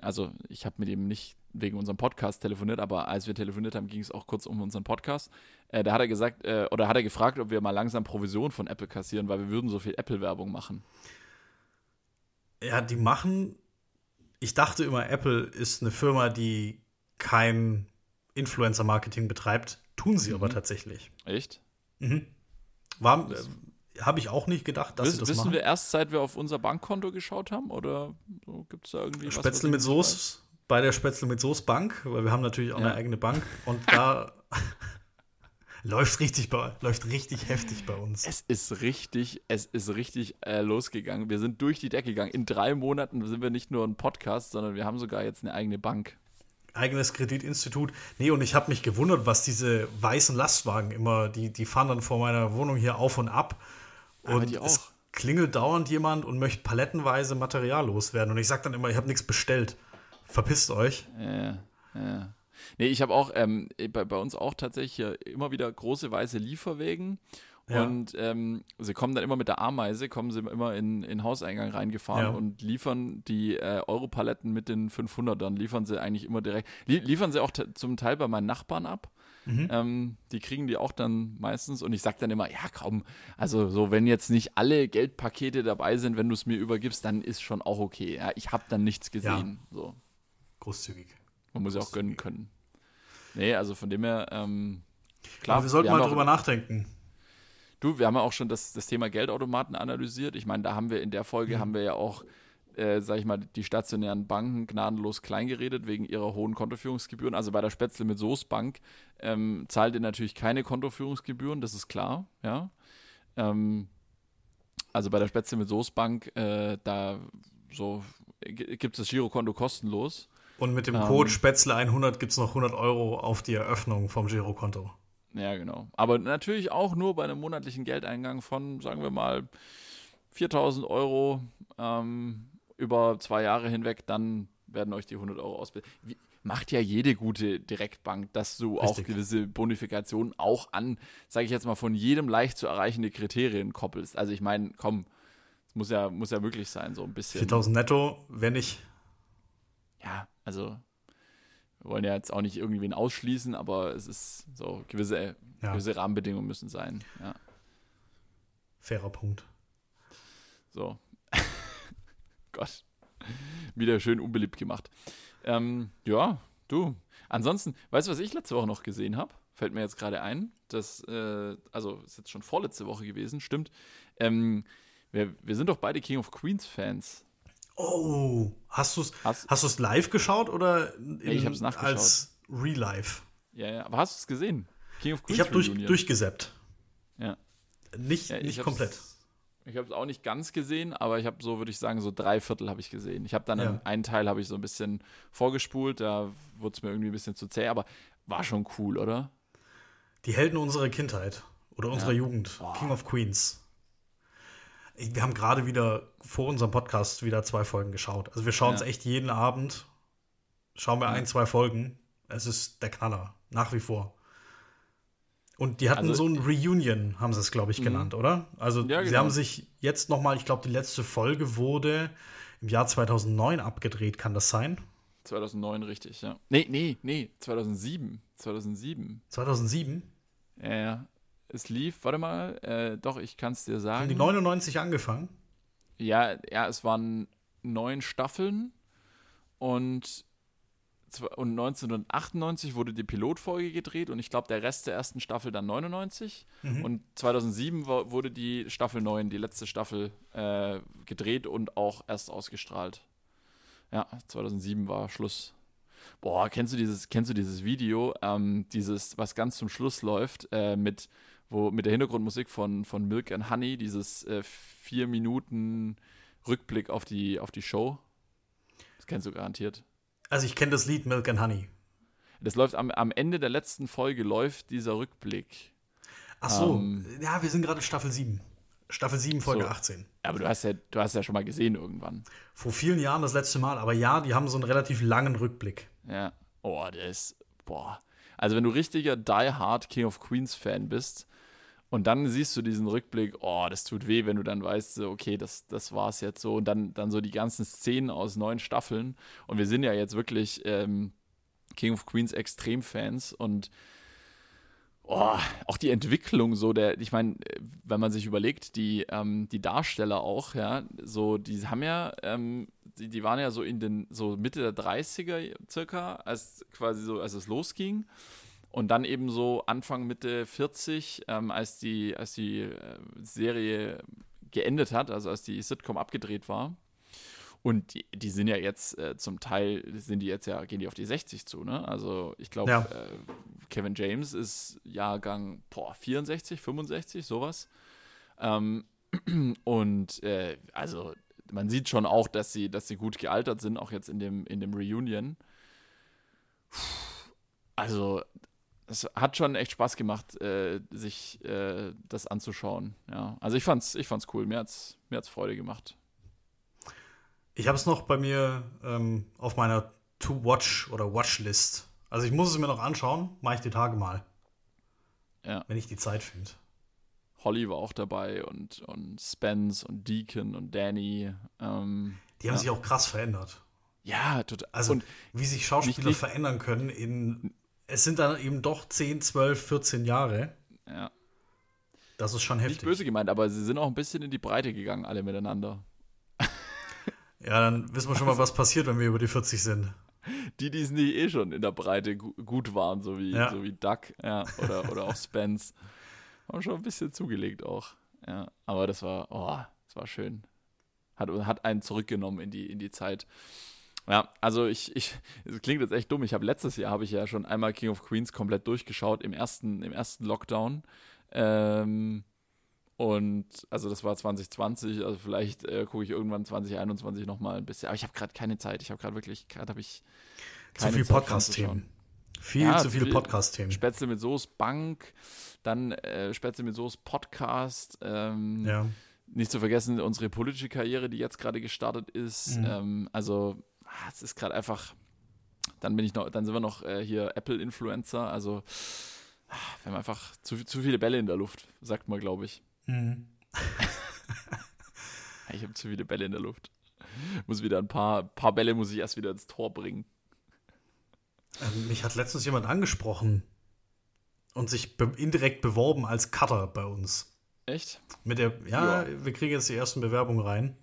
also ich habe mit ihm nicht wegen unserem Podcast telefoniert, aber als wir telefoniert haben, ging es auch kurz um unseren Podcast. Äh, da hat er gesagt, äh, oder hat er gefragt, ob wir mal langsam Provision von Apple kassieren, weil wir würden so viel Apple-Werbung machen.
Ja, die machen. Ich dachte immer, Apple ist eine Firma, die kein Influencer-Marketing betreibt. Tun sie aber tatsächlich.
Echt?
War, äh, Habe ich auch nicht gedacht, dass
Wiss,
sie das
wissen
machen.
wir erst, seit wir auf unser Bankkonto geschaut haben? Oder so, gibt es da irgendwie was? was
Spätzle mit Soße bei der Spätzle mit Soße Bank, weil wir haben natürlich auch
Ja.
eine eigene Bank und da läuft richtig bei, läuft richtig heftig bei uns.
Es ist richtig, es ist richtig äh, losgegangen. Wir sind durch die Decke gegangen. In drei Monaten sind wir nicht nur ein Podcast, sondern wir haben sogar jetzt eine eigene Bank.
Eigenes Kreditinstitut. Nee, und ich habe mich gewundert, was diese weißen Lastwagen immer, die, die fahren dann vor meiner Wohnung hier auf und ab.
Aber
Und
die auch.
es klingelt dauernd jemand und möchte palettenweise Material loswerden. Und ich sage dann immer, ich habe nichts bestellt. Verpisst euch.
Ja, ja. Nee, ich habe auch ähm, bei, bei uns auch tatsächlich immer wieder große weiße Lieferwegen.
Ja.
Und ähm, sie kommen dann immer mit der Ameise, kommen sie immer in den Hauseingang reingefahren
Ja.
und liefern die äh, Europaletten mit den 500ern, liefern sie eigentlich immer direkt. Lie liefern sie auch zum Teil bei meinen Nachbarn ab.
Mhm.
Ähm, die kriegen die auch dann meistens und ich sag dann immer, ja komm, also so, wenn jetzt nicht alle Geldpakete dabei sind, wenn du es mir übergibst, dann ist schon auch okay. Ja, ich habe dann nichts gesehen. So.
Großzügig.
Man muss ja auch gönnen können. Nee, also von dem her, ähm, klar.
Aber wir sollten
haben
mal
auch,
drüber nachdenken.
Du, wir haben ja auch schon das, das Thema Geldautomaten analysiert. Ich meine, da haben wir in der
Mhm.
Folge haben wir ja auch, äh, sag ich mal, die stationären Banken gnadenlos klein geredet wegen ihrer hohen Kontoführungsgebühren. Also bei der Spätzle mit Soße Bank ähm, zahlt ihr natürlich keine Kontoführungsgebühren, das ist klar, ja. Ähm, also bei der Spätzle mit Soße Bank, äh, da so gibt es das Girokonto kostenlos.
Und mit dem
Ähm.
Code Spätzle100 gibt es noch 100 Euro auf die Eröffnung vom Girokonto.
Ja, genau. Aber natürlich auch nur bei einem monatlichen Geldeingang von, sagen wir mal, 4000 Euro ähm, über zwei Jahre hinweg, dann werden euch die 100 Euro ausbezahlt. Wie- Macht ja jede gute Direktbank, dass du auch
Richtig.
gewisse Bonifikationen auch an, sage ich jetzt mal, von jedem leicht zu erreichende Kriterien koppelst. Also ich meine, komm, es muss ja, muss ja möglich sein, so ein bisschen.
4000 netto, wenn nicht.
Ja, also wir wollen ja jetzt auch nicht irgendwen ausschließen, aber es ist so, gewisse,
Ja.
gewisse Rahmenbedingungen müssen sein. Ja,
Fairer Punkt.
so. Gott. Wieder schön unbeliebt gemacht. Ähm, ja, du. Ansonsten, weißt du, was ich letzte Woche noch gesehen habe? Fällt mir jetzt gerade ein. Das, äh, also ist jetzt schon vorletzte Woche gewesen, stimmt. Ähm, wir, wir sind doch beide King of Queens Fans.
Oh, hast du es
Hast-
hast du's live geschaut oder in,
ich hab's nachgeschaut.
als Re-Live?
Ja, ja, aber hast du es gesehen? King of Queens
Ich habe durch, durchgesappt.
Ja.
Nicht,
Ja, ich
nicht komplett.
Ich habe es auch nicht ganz gesehen, aber ich habe so, würde ich sagen, so drei Viertel habe ich gesehen. Ich habe dann
Ja.
einen Teil habe ich so ein bisschen vorgespult, da wurde es mir irgendwie ein bisschen zu zäh, aber war schon cool, oder?
Die Helden unserer Kindheit oder unserer
Ja.
Jugend. King of Queens. Wir haben gerade wieder vor unserem Podcast wieder zwei Folgen geschaut. Also wir schauen es
Ja.
echt jeden Abend. Schauen wir
Ja.
ein, zwei Folgen. Es ist der Knaller. Nach wie vor. Und die hatten
Also-
so ein Reunion, haben sie es, glaube ich,
Mhm.
genannt, oder? Also
Ja,
sie
genau.
haben sich jetzt noch mal, ich glaube, die letzte Folge wurde im Jahr 2009 abgedreht. Kann das sein?
2009 richtig, ja. Nee, nee, nee, 2007. 2007.
2007?
Ja, ja. Es lief, warte mal, äh, doch, ich kann es dir
Haben
sagen.
die 99 angefangen?
Ja, ja, es waren neun Staffeln und, und 1998 wurde die Pilotfolge gedreht und ich glaube, der Rest der ersten Staffel dann 99
Mhm.
und 2007 wa- wurde die Staffel 9, die letzte Staffel, äh, gedreht und auch erst ausgestrahlt. Ja, 2007 war Schluss. Boah, kennst du dieses, kennst du dieses Video, ähm, dieses, was ganz zum Schluss läuft, äh, mit, wo, mit der Hintergrundmusik von, von Milk and Honey, dieses äh, vier Minuten Rückblick auf die, auf die Show? Das kennst du garantiert.
Also ich kenne das Lied Milk and Honey.
Das läuft am, am Ende der letzten Folge, läuft dieser Rückblick.
Ach so,
Ähm,
ja, wir sind gerade Staffel 7. Staffel 7, Folge
So.
18.
Aber du hast ja, du hast ja schon mal gesehen irgendwann.
Vor vielen Jahren das letzte Mal, aber ja, die haben so einen relativ langen Rückblick.
Ja. Oh, der ist, boah. Also wenn du richtiger Die Hard King of Queens Fan bist und dann siehst du diesen Rückblick, oh, das tut weh, wenn du dann weißt, okay, das, das war's jetzt so. Und dann, dann so die ganzen Szenen aus neun Staffeln. Und wir sind ja jetzt wirklich ähm, King of Queens Extremfans. Und oh, auch die Entwicklung so der, ich meine, wenn man sich überlegt, die, ähm, die Darsteller auch, ja, so, die haben ja, ähm, die, die waren ja so in den, so Mitte der 30er circa, als quasi so, als es losging. Und dann eben so Anfang, Mitte 40, ähm, als die, als die äh, Serie geendet hat, also als die Sitcom abgedreht war. Und die, die sind ja jetzt äh, zum Teil, sind die jetzt ja, gehen die auf die 60 zu, ne? Also ich glaube,
Ja.
äh, Kevin James ist Jahrgang boah, 64, 65, sowas. Ähm, und äh, also man sieht schon auch, dass sie, dass sie gut gealtert sind, auch jetzt in dem, in dem Reunion. Also, es hat schon echt Spaß gemacht, äh, sich äh, das anzuschauen. Ja, also ich fand's, ich fand's cool. Mir hat's, mir hat's Freude gemacht.
Ich habe es noch bei mir ähm, auf meiner To-Watch oder Watchlist. Also ich muss es mir noch anschauen, mache ich die Tage mal,
Ja.
wenn ich die Zeit finde.
Holly war auch dabei und, und Spence und Deacon und Danny. Ähm,
Die haben
Ja.
sich auch krass verändert.
ja, total.
Also
und
wie sich Schauspieler verändern können in es sind dann eben doch 10, 12, 14 Jahre.
ja,
Das ist schon
nicht
heftig.
böse gemeint, aber sie sind auch ein bisschen in die Breite gegangen, alle miteinander.
Ja, dann wissen wir schon mal, was passiert, wenn wir über die 40 sind.
Die, die es nie eh schon in der Breite gu gut waren, so wie,
Ja.
so wie Duck, ja, oder, oder auch Spence. Haben schon ein bisschen zugelegt auch. Ja, aber das war, oh, das war schön. Hat, hat einen zurückgenommen in die, in die Zeit. Ja, also ich, ich, es klingt jetzt echt dumm. Ich habe letztes Jahr habe ich ja schon einmal King of Queens komplett durchgeschaut im ersten, im ersten Lockdown. Ähm, und also das war 2020, also vielleicht äh, gucke ich irgendwann 2021 nochmal ein bisschen. Aber ich habe gerade keine Zeit. Ich habe gerade wirklich, gerade habe ich
Zu
keine
viel
Zeit
Podcast-Themen. Viel
Ja,
zu
zu
viele
viel-
Podcast-Themen.
Spätzle mit Soße Bank, dann äh, Spätzle mit Soße Podcast. Ähm,
Ja.
Nicht zu vergessen unsere politische Karriere, die jetzt gerade gestartet ist.
Mhm.
Ähm, also es ist gerade einfach. Dann bin ich noch, dann sind wir noch äh, hier Apple-Influencer. Also ah, wir haben einfach zu, zu viele Bälle in der Luft, sagt man, glaube ich.
Mhm.
Ich habe zu viele Bälle in der Luft. Muss wieder ein paar, paar Bälle muss ich erst wieder ins Tor bringen.
Ähm, mich hat letztens jemand angesprochen und sich be indirekt beworben als Cutter bei uns.
Echt?
Mit der, ja,
Ja.
wir kriegen jetzt die ersten Bewerbungen rein.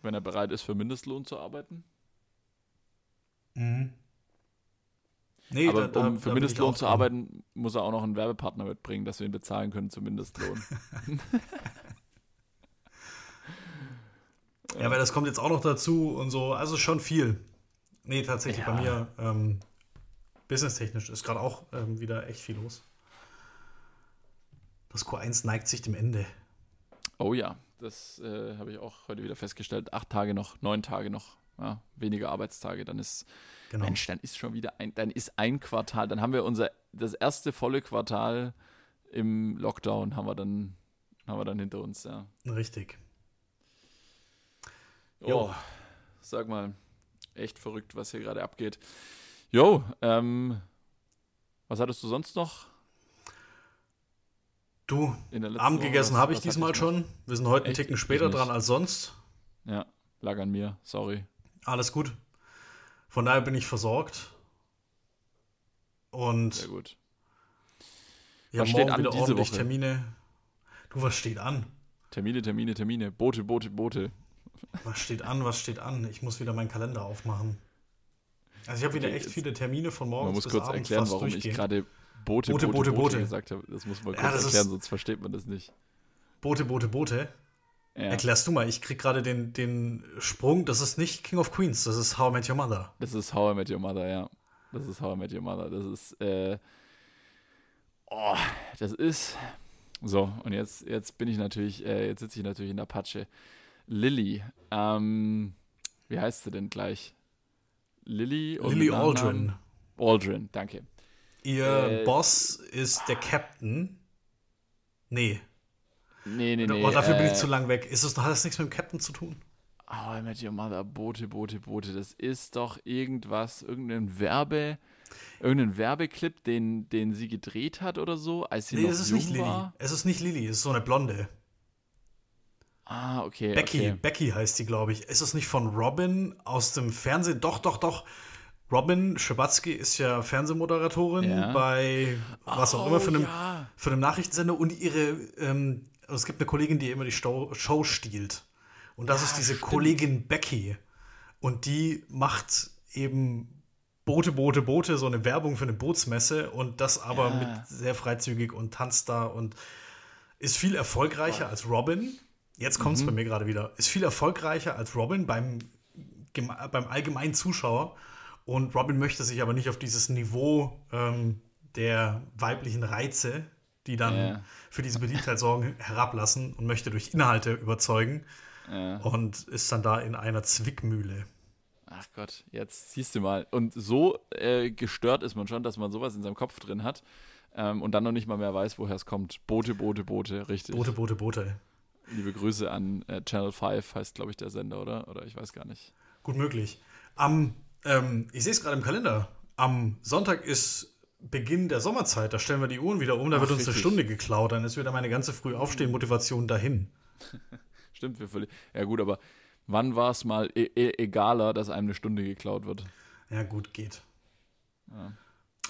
Wenn er bereit ist, für Mindestlohn zu arbeiten?
Mhm. Nee,
Aber
da- da-
um für Mindestlohn zu arbeiten, muss er auch noch einen Werbepartner mitbringen, dass wir ihn bezahlen können zu Mindestlohn.
Ja, weil das kommt jetzt auch noch dazu und so. Also schon viel. Nee, tatsächlich
Ja.
bei mir ähm, businesstechnisch ist gerade auch ähm, wieder echt viel los. Das Q1 neigt sich dem Ende.
Oh ja, das äh, habe ich auch heute wieder festgestellt. Acht Tage noch, neun Tage noch, ja, weniger Arbeitstage, dann ist genau. Mensch, dann ist schon wieder ein, dann ist ein Quartal, dann haben wir unser das erste volle Quartal im Lockdown haben wir dann haben wir dann hinter uns, ja.
Richtig.
Jo, oh, sag mal, echt verrückt, was hier gerade abgeht. Jo, ähm, was hattest du sonst noch?
Du, Abend gegessen habe ich diesmal schon. Wir sind heute einen Ticken später dran als sonst.
Ja, lag an mir, sorry.
Alles gut. Von daher bin ich versorgt. Und
Sehr gut.
Ja, was morgen steht an wieder diese Woche? Termine. Du, was steht an?
Termine, Termine, Termine. Boote, Boote, Boote.
Was steht an, was steht an? Ich muss wieder meinen Kalender aufmachen. Also ich habe wieder okay, echt viele Termine von morgens
Man muss kurz erklären, warum durchgehen. ich gerade Boote, Boote, Boote, Boote, Boote, gesagt habe. Das muss man kurz ja, erklären, sonst versteht man das nicht.
Boote, Boote, Boote. Ja. Erklärst du mal, ich krieg gerade den, den Sprung, das ist nicht King of Queens, das ist How I Met Your Mother.
Das ist How I Met Your Mother, ja. Das ist How I Met Your Mother. Das ist, äh, oh, das ist, so, und jetzt, jetzt bin ich natürlich, äh, jetzt sitze ich natürlich in der Patsche. Lilly, ähm, wie heißt sie denn gleich? Lilly?
Lilly Aldrin.
Aldrin, danke.
Ihr äh, Boss ist der Captain. Nee.
Nee, nee, nee.
Oh, dafür
äh,
bin ich äh, zu lang weg. Ist es, hat das nichts mit dem Captain zu tun?
Oh, I met your mother, Boote, Boote, Boote. Das ist doch irgendwas, irgendein Werbe, irgendein Werbeclip, den, den sie gedreht hat oder so, als sie nee, noch es ist jung
nicht
war.
Lilly. Es ist nicht Lilly, es ist so eine Blonde.
Ah, okay.
Becky,
okay.
Becky heißt sie, glaube ich. Ist es nicht von Robin aus dem Fernsehen? Doch, doch, doch. Robin Schabatsky ist ja Fernsehmoderatorin ja. bei was auch oh, immer für einem, ja. für einem Nachrichtensender und ihre, ähm, es gibt eine Kollegin, die immer die Show, Show stiehlt. Und das ja, ist diese stimmt. Kollegin Becky. Und die macht eben Boote, Boote, Boote, so eine Werbung für eine Bootsmesse und das aber mit sehr freizügig und tanzt da und ist viel erfolgreicher Boah. als Robin. Jetzt kommt es mhm. bei mir gerade wieder. Ist viel erfolgreicher als Robin beim, beim allgemeinen Zuschauer und Robin möchte sich aber nicht auf dieses Niveau ähm, der weiblichen Reize, die dann ja. für diese Beliebtheit sorgen, herablassen und möchte durch Inhalte überzeugen. Ja. Und ist dann da in einer Zwickmühle.
Ach Gott, jetzt siehst du mal. Und so äh, gestört ist man schon, dass man sowas in seinem Kopf drin hat ähm, und dann noch nicht mal mehr weiß, woher es kommt. Boote, Boote, Boote, richtig.
Boote, Boote, Boote.
Liebe Grüße an äh, Channel 5, heißt glaube ich der Sender, oder? Oder ich weiß gar nicht.
Gut möglich. Am ähm, ich sehe es gerade im Kalender. Am Sonntag ist Beginn der Sommerzeit. Da stellen wir die Uhren wieder um. Da Ach, wird uns richtig. eine Stunde geklaut. Dann ist wieder meine ganze früh aufstehen Motivation dahin.
Stimmt, wir völlig. Ja, gut, aber wann war es mal e e egaler, dass einem eine Stunde geklaut wird?
Ja, gut, geht. Ja.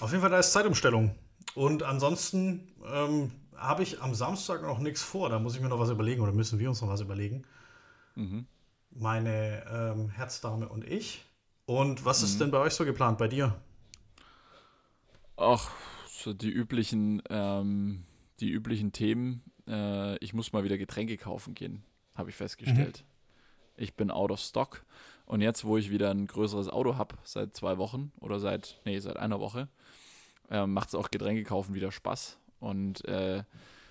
Auf jeden Fall, da ist Zeitumstellung. Und ansonsten ähm, habe ich am Samstag noch nichts vor. Da muss ich mir noch was überlegen oder müssen wir uns noch was überlegen. Mhm. Meine ähm, Herzdame und ich. Und was ist mhm. denn bei euch so geplant, bei dir?
Ach, so die üblichen, ähm, die üblichen Themen. Äh, ich muss mal wieder Getränke kaufen gehen, habe ich festgestellt. Mhm. Ich bin out of stock. Und jetzt, wo ich wieder ein größeres Auto habe, seit zwei Wochen oder seit, nee, seit einer Woche, äh, macht es auch Getränke kaufen wieder Spaß. Und äh,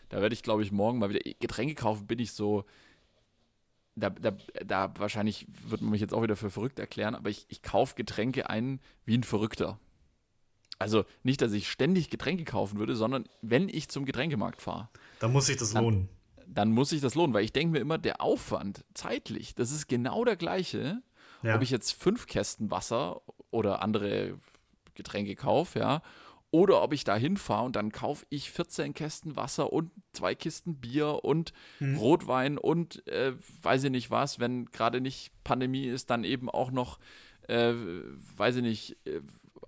da werde ich, glaube ich, morgen mal wieder. Getränke kaufen bin ich so da, da, da wahrscheinlich wird man mich jetzt auch wieder für verrückt erklären, aber ich, ich kaufe Getränke ein wie ein Verrückter. Also nicht, dass ich ständig Getränke kaufen würde, sondern wenn ich zum Getränkemarkt fahre.
Dann muss sich das dann, lohnen.
Dann muss sich das lohnen, weil ich denke mir immer, der Aufwand zeitlich, das ist genau der gleiche, ja. ob ich jetzt fünf Kästen Wasser oder andere Getränke kaufe, ja, oder ob ich da hinfahre und dann kaufe ich 14 Kästen Wasser und zwei Kisten Bier und hm. Rotwein und äh, weiß ich nicht was, wenn gerade nicht Pandemie ist, dann eben auch noch, äh, weiß ich nicht, äh,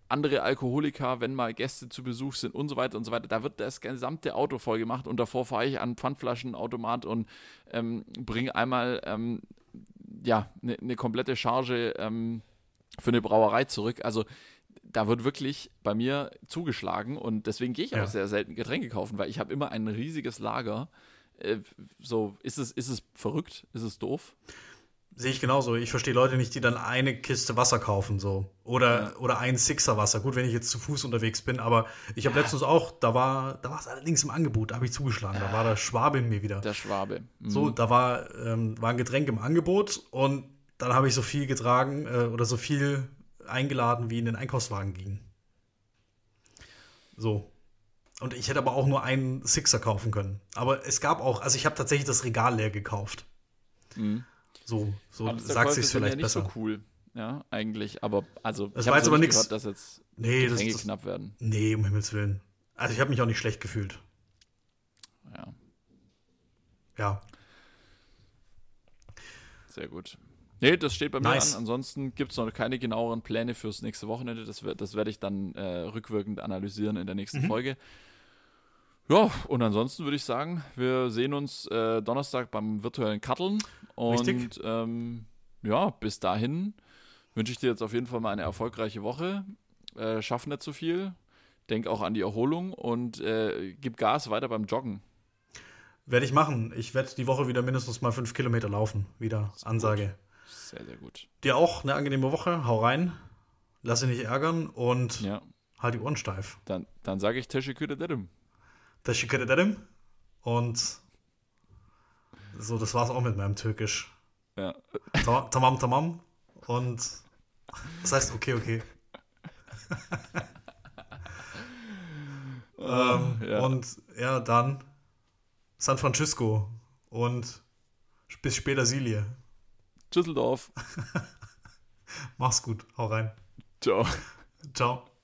andere Alkoholiker, wenn mal Gäste zu Besuch sind und so weiter und so weiter. Da wird das gesamte Auto voll gemacht und davor fahre ich an Pfandflaschenautomat und ähm, bringe einmal ähm, ja, eine ne komplette Charge ähm, für eine Brauerei zurück. Also da wird wirklich bei mir zugeschlagen und deswegen gehe ich ja. auch sehr selten Getränke kaufen, weil ich habe immer ein riesiges Lager. Äh, so, ist es, ist es verrückt? Ist es doof?
Sehe ich genauso. Ich verstehe Leute nicht, die dann eine Kiste Wasser kaufen, so. Oder, ja. oder ein Sixer Wasser. Gut, wenn ich jetzt zu Fuß unterwegs bin, aber ich habe ja. letztens auch, da war, da war es allerdings im Angebot, da habe ich zugeschlagen. Da war der Schwabe in mir wieder.
Der Schwabe.
Mhm. So, da war, ähm, war ein Getränk im Angebot und dann habe ich so viel getragen äh, oder so viel eingeladen, wie in den Einkaufswagen ging. So. Und ich hätte aber auch nur einen Sixer kaufen können. Aber es gab auch, also ich habe tatsächlich das Regal leer gekauft. Mhm. So, so sagt sich vielleicht ja nicht besser.
so cool, ja, eigentlich. Aber also,
das ich war jetzt aber nichts,
dass jetzt
nee, das,
das, knapp werden.
Nee, um Himmels Willen. Also ich habe mich auch nicht schlecht gefühlt.
Ja.
Ja.
Sehr gut. Nee, das steht bei mir nice. an. Ansonsten gibt es noch keine genaueren Pläne fürs nächste Wochenende. Das, das werde ich dann äh, rückwirkend analysieren in der nächsten mhm. Folge. Ja, und ansonsten würde ich sagen, wir sehen uns äh, Donnerstag beim virtuellen Katteln. Und ähm, ja, bis dahin wünsche ich dir jetzt auf jeden Fall mal eine erfolgreiche Woche. Äh, schaff nicht zu so viel. Denk auch an die Erholung und äh, gib Gas weiter beim Joggen.
Werde ich machen. Ich werde die Woche wieder mindestens mal fünf Kilometer laufen. Wieder Ansage. Gut.
Sehr, sehr gut.
Dir auch eine angenehme Woche. Hau rein. Lass dich nicht ärgern und
ja.
halt die Ohren steif.
Dann, dann sage ich Teşekkür ederim.
Teşekkür ederim. Und so, das war's auch mit meinem Türkisch.
Ja.
Tamam, tamam. Und das heißt okay, okay. ähm, ja. Und ja, dann San Francisco und bis später Silie.
Düsseldorf.
Mach's gut, hau rein.
Ciao.
Ciao.